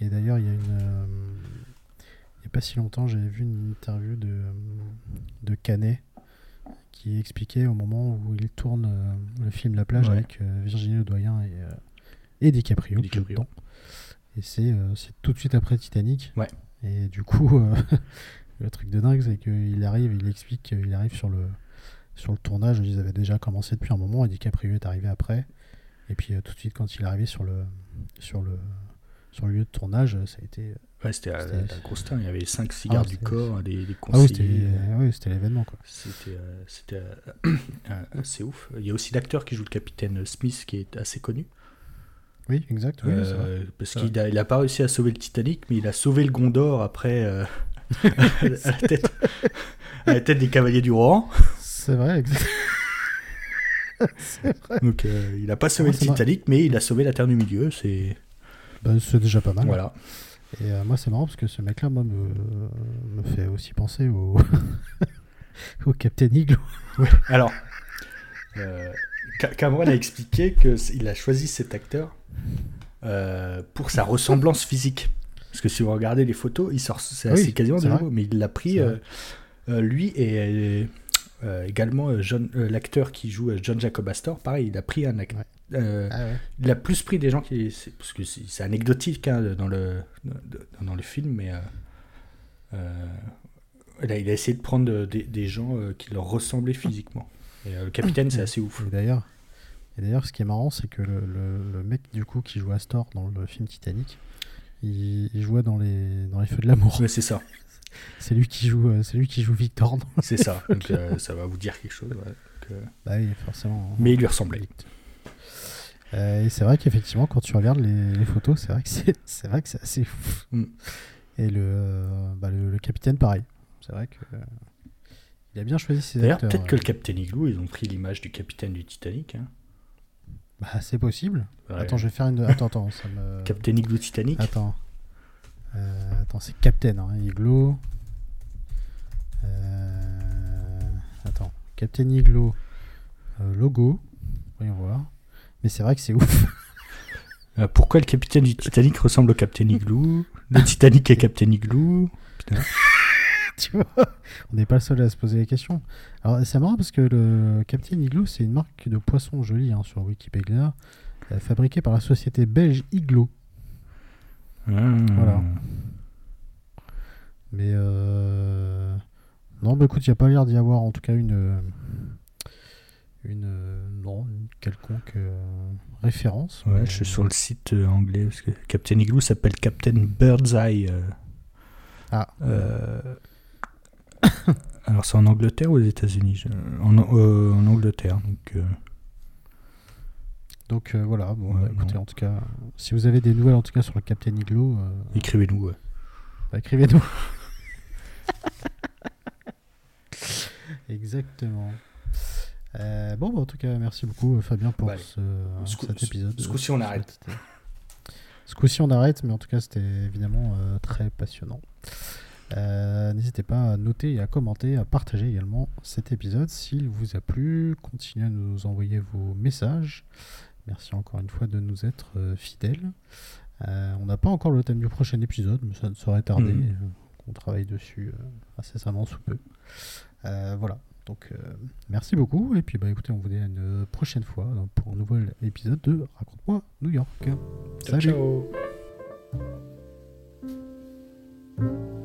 Speaker 1: Et d'ailleurs, il y a une, pas si longtemps, j'avais vu une interview de de Canet qui expliquait au moment où il tourne euh, le film La plage
Speaker 2: Ouais.
Speaker 1: avec euh, Virginie Ledoyen et, euh, et DiCaprio,
Speaker 2: DiCaprio.
Speaker 1: dedans. Et c'est tout de suite après Titanic.
Speaker 2: Ouais.
Speaker 1: Et du coup, [LAUGHS] le truc de dingue, c'est qu'il arrive, il explique qu'il arrive sur le, sur le tournage. Ils avaient déjà commencé depuis un moment et DiCaprio est arrivé après. Et puis tout de suite, quand il est arrivé sur le, sur le, sur le lieu de tournage, ça a été.
Speaker 2: Ouais, c'était à teinte. Il y avait 5 cigares
Speaker 1: Ah,
Speaker 2: du
Speaker 1: c'était-
Speaker 2: corps, des, des
Speaker 1: Ah oui, c'était
Speaker 2: conseillers.
Speaker 1: ouais, c'était l'événement quoi.
Speaker 2: C'était euh, [COUGHS] euh, assez ouf. Il y a aussi l'acteur qui joue le capitaine Smith qui est assez connu.
Speaker 1: Oui, exact. Oui.
Speaker 2: Euh, parce qu'il a, il a pas réussi à sauver le Titanic, mais il a sauvé le Gondor après euh, [LAUGHS] à, la tête, à la tête des cavaliers du Rohan.
Speaker 1: C'est vrai, exact. [LAUGHS] vrai.
Speaker 2: Donc euh, il n'a pas sauvé
Speaker 1: Ah,
Speaker 2: le Titanic, mais il a sauvé la Terre du Milieu. C'est
Speaker 1: c'est déjà pas mal.
Speaker 2: voilà.
Speaker 1: Et euh, moi, c'est marrant parce que ce mec-là, moi, me, me fait aussi penser au, [LAUGHS] au Captain Igloo.
Speaker 2: Alors, euh, Ca- Cameron a expliqué qu'il a choisi cet acteur euh, pour sa ressemblance physique. Parce que si vous regardez les photos, il sort, c'est
Speaker 1: Oui,
Speaker 2: quasiment
Speaker 1: c'est
Speaker 2: de
Speaker 1: vrai.
Speaker 2: nouveau, mais il l'a pris, lui et également John- l'acteur qui joue John Jacob Astor, pareil, il a pris un acteur.
Speaker 1: Ouais. Ah ouais.
Speaker 2: il a plus pris des gens qui. c'est- Parce que c'est c'est anecdotique hein, dans, le, dans, dans le film, mais. euh, euh, il, a, il a essayé de prendre des, des gens euh, qui leur ressemblaient physiquement. Et euh, le capitaine, c'est assez ouf.
Speaker 1: Et d'ailleurs, et d'ailleurs, ce qui est marrant, c'est que le, le- le mec du coup qui joue Astor dans le film Titanic, il, il jouait dans les dans les feux de l'amour.
Speaker 2: Ouais, c'est ça. [LAUGHS]
Speaker 1: C'est lui qui joue, euh, c'est lui qui joue Victor. dans-
Speaker 2: C'est ça. Donc euh, ça va vous dire quelque chose. ouais. Donc, euh,
Speaker 1: Bah oui, forcément.
Speaker 2: Mais il lui ressemblait.
Speaker 1: Euh, et c'est vrai qu'effectivement, quand tu regardes les, les photos, c'est vrai que c'est, [LAUGHS] c'est vrai que c'est assez fou.
Speaker 2: Mm.
Speaker 1: Et le, euh, bah, le, le capitaine, pareil. C'est vrai que euh, il a bien choisi ses
Speaker 2: D'ailleurs,
Speaker 1: acteurs.
Speaker 2: peut-être que le capitaine Igloo, ils ont pris l'image du capitaine du Titanic. hein.
Speaker 1: Bah, c'est possible.
Speaker 2: Ouais.
Speaker 1: Attends, je vais faire une. Attends, attends, ça me. [LAUGHS]
Speaker 2: Captain Igloo Titanic?
Speaker 1: Attends. Attends, c'est Captain, hein, Igloo. Attends, Captain Igloo, logo. Voyons voir. Mais c'est vrai que c'est ouf.
Speaker 2: Euh, pourquoi le capitaine du Titanic ressemble au capitaine Igloo? Le Titanic est captain Igloo [LAUGHS]
Speaker 1: tu vois, on n'est pas le seul à se poser la question. Alors, c'est marrant parce que le Captain Igloo, c'est une marque de poisson jolie hein, sur Wikipédia, euh, fabriquée par la société belge Igloo. Voilà. Mais euh... non, bah écoute, il n'y a pas l'air d'y avoir en tout cas une une euh, non une quelconque euh, référence.
Speaker 2: Ouais,
Speaker 1: Mais-
Speaker 2: je suis sur le site euh, anglais parce que Captain Igloo s'appelle Captain Birdseye.
Speaker 1: Ah. [COUGHS]
Speaker 2: alors c'est en Angleterre ou aux États-Unis? En, en Angleterre. Donc
Speaker 1: Donc euh, voilà. Bon,
Speaker 2: Ouais,
Speaker 1: bah, écoutez,
Speaker 2: non.
Speaker 1: en tout cas, si vous avez des nouvelles en tout cas sur le Captain Igloo, euh,
Speaker 2: écrivez-nous. ouais.
Speaker 1: bah, écrivez-nous. [LAUGHS] Exactement. Euh, bon, bah, en tout cas, merci beaucoup euh, Fabien pour
Speaker 2: Bah, allez.
Speaker 1: ce,
Speaker 2: Ce coup-
Speaker 1: cet
Speaker 2: ce-
Speaker 1: épisode.
Speaker 2: ce coup-ci, on arrête.
Speaker 1: Ce coup-ci, on arrête, mais en tout cas, c'était évidemment euh, très passionnant. Euh, N'hésitez pas à noter et à commenter, à partager également cet épisode s'il vous a plu. Continuez à nous envoyer vos messages. Merci encore une fois de nous être euh, fidèles. Euh, on n'a pas encore le thème du prochain épisode, mais ça ne saurait tarder. Euh, On travaille dessus euh, incessamment sous peu. Euh, voilà. Donc euh, merci beaucoup et puis bah écoutez, on vous dit à une prochaine fois pour un nouvel épisode de Raconte-moi New York.
Speaker 2: Ciao.
Speaker 1: Salut.
Speaker 2: Ciao.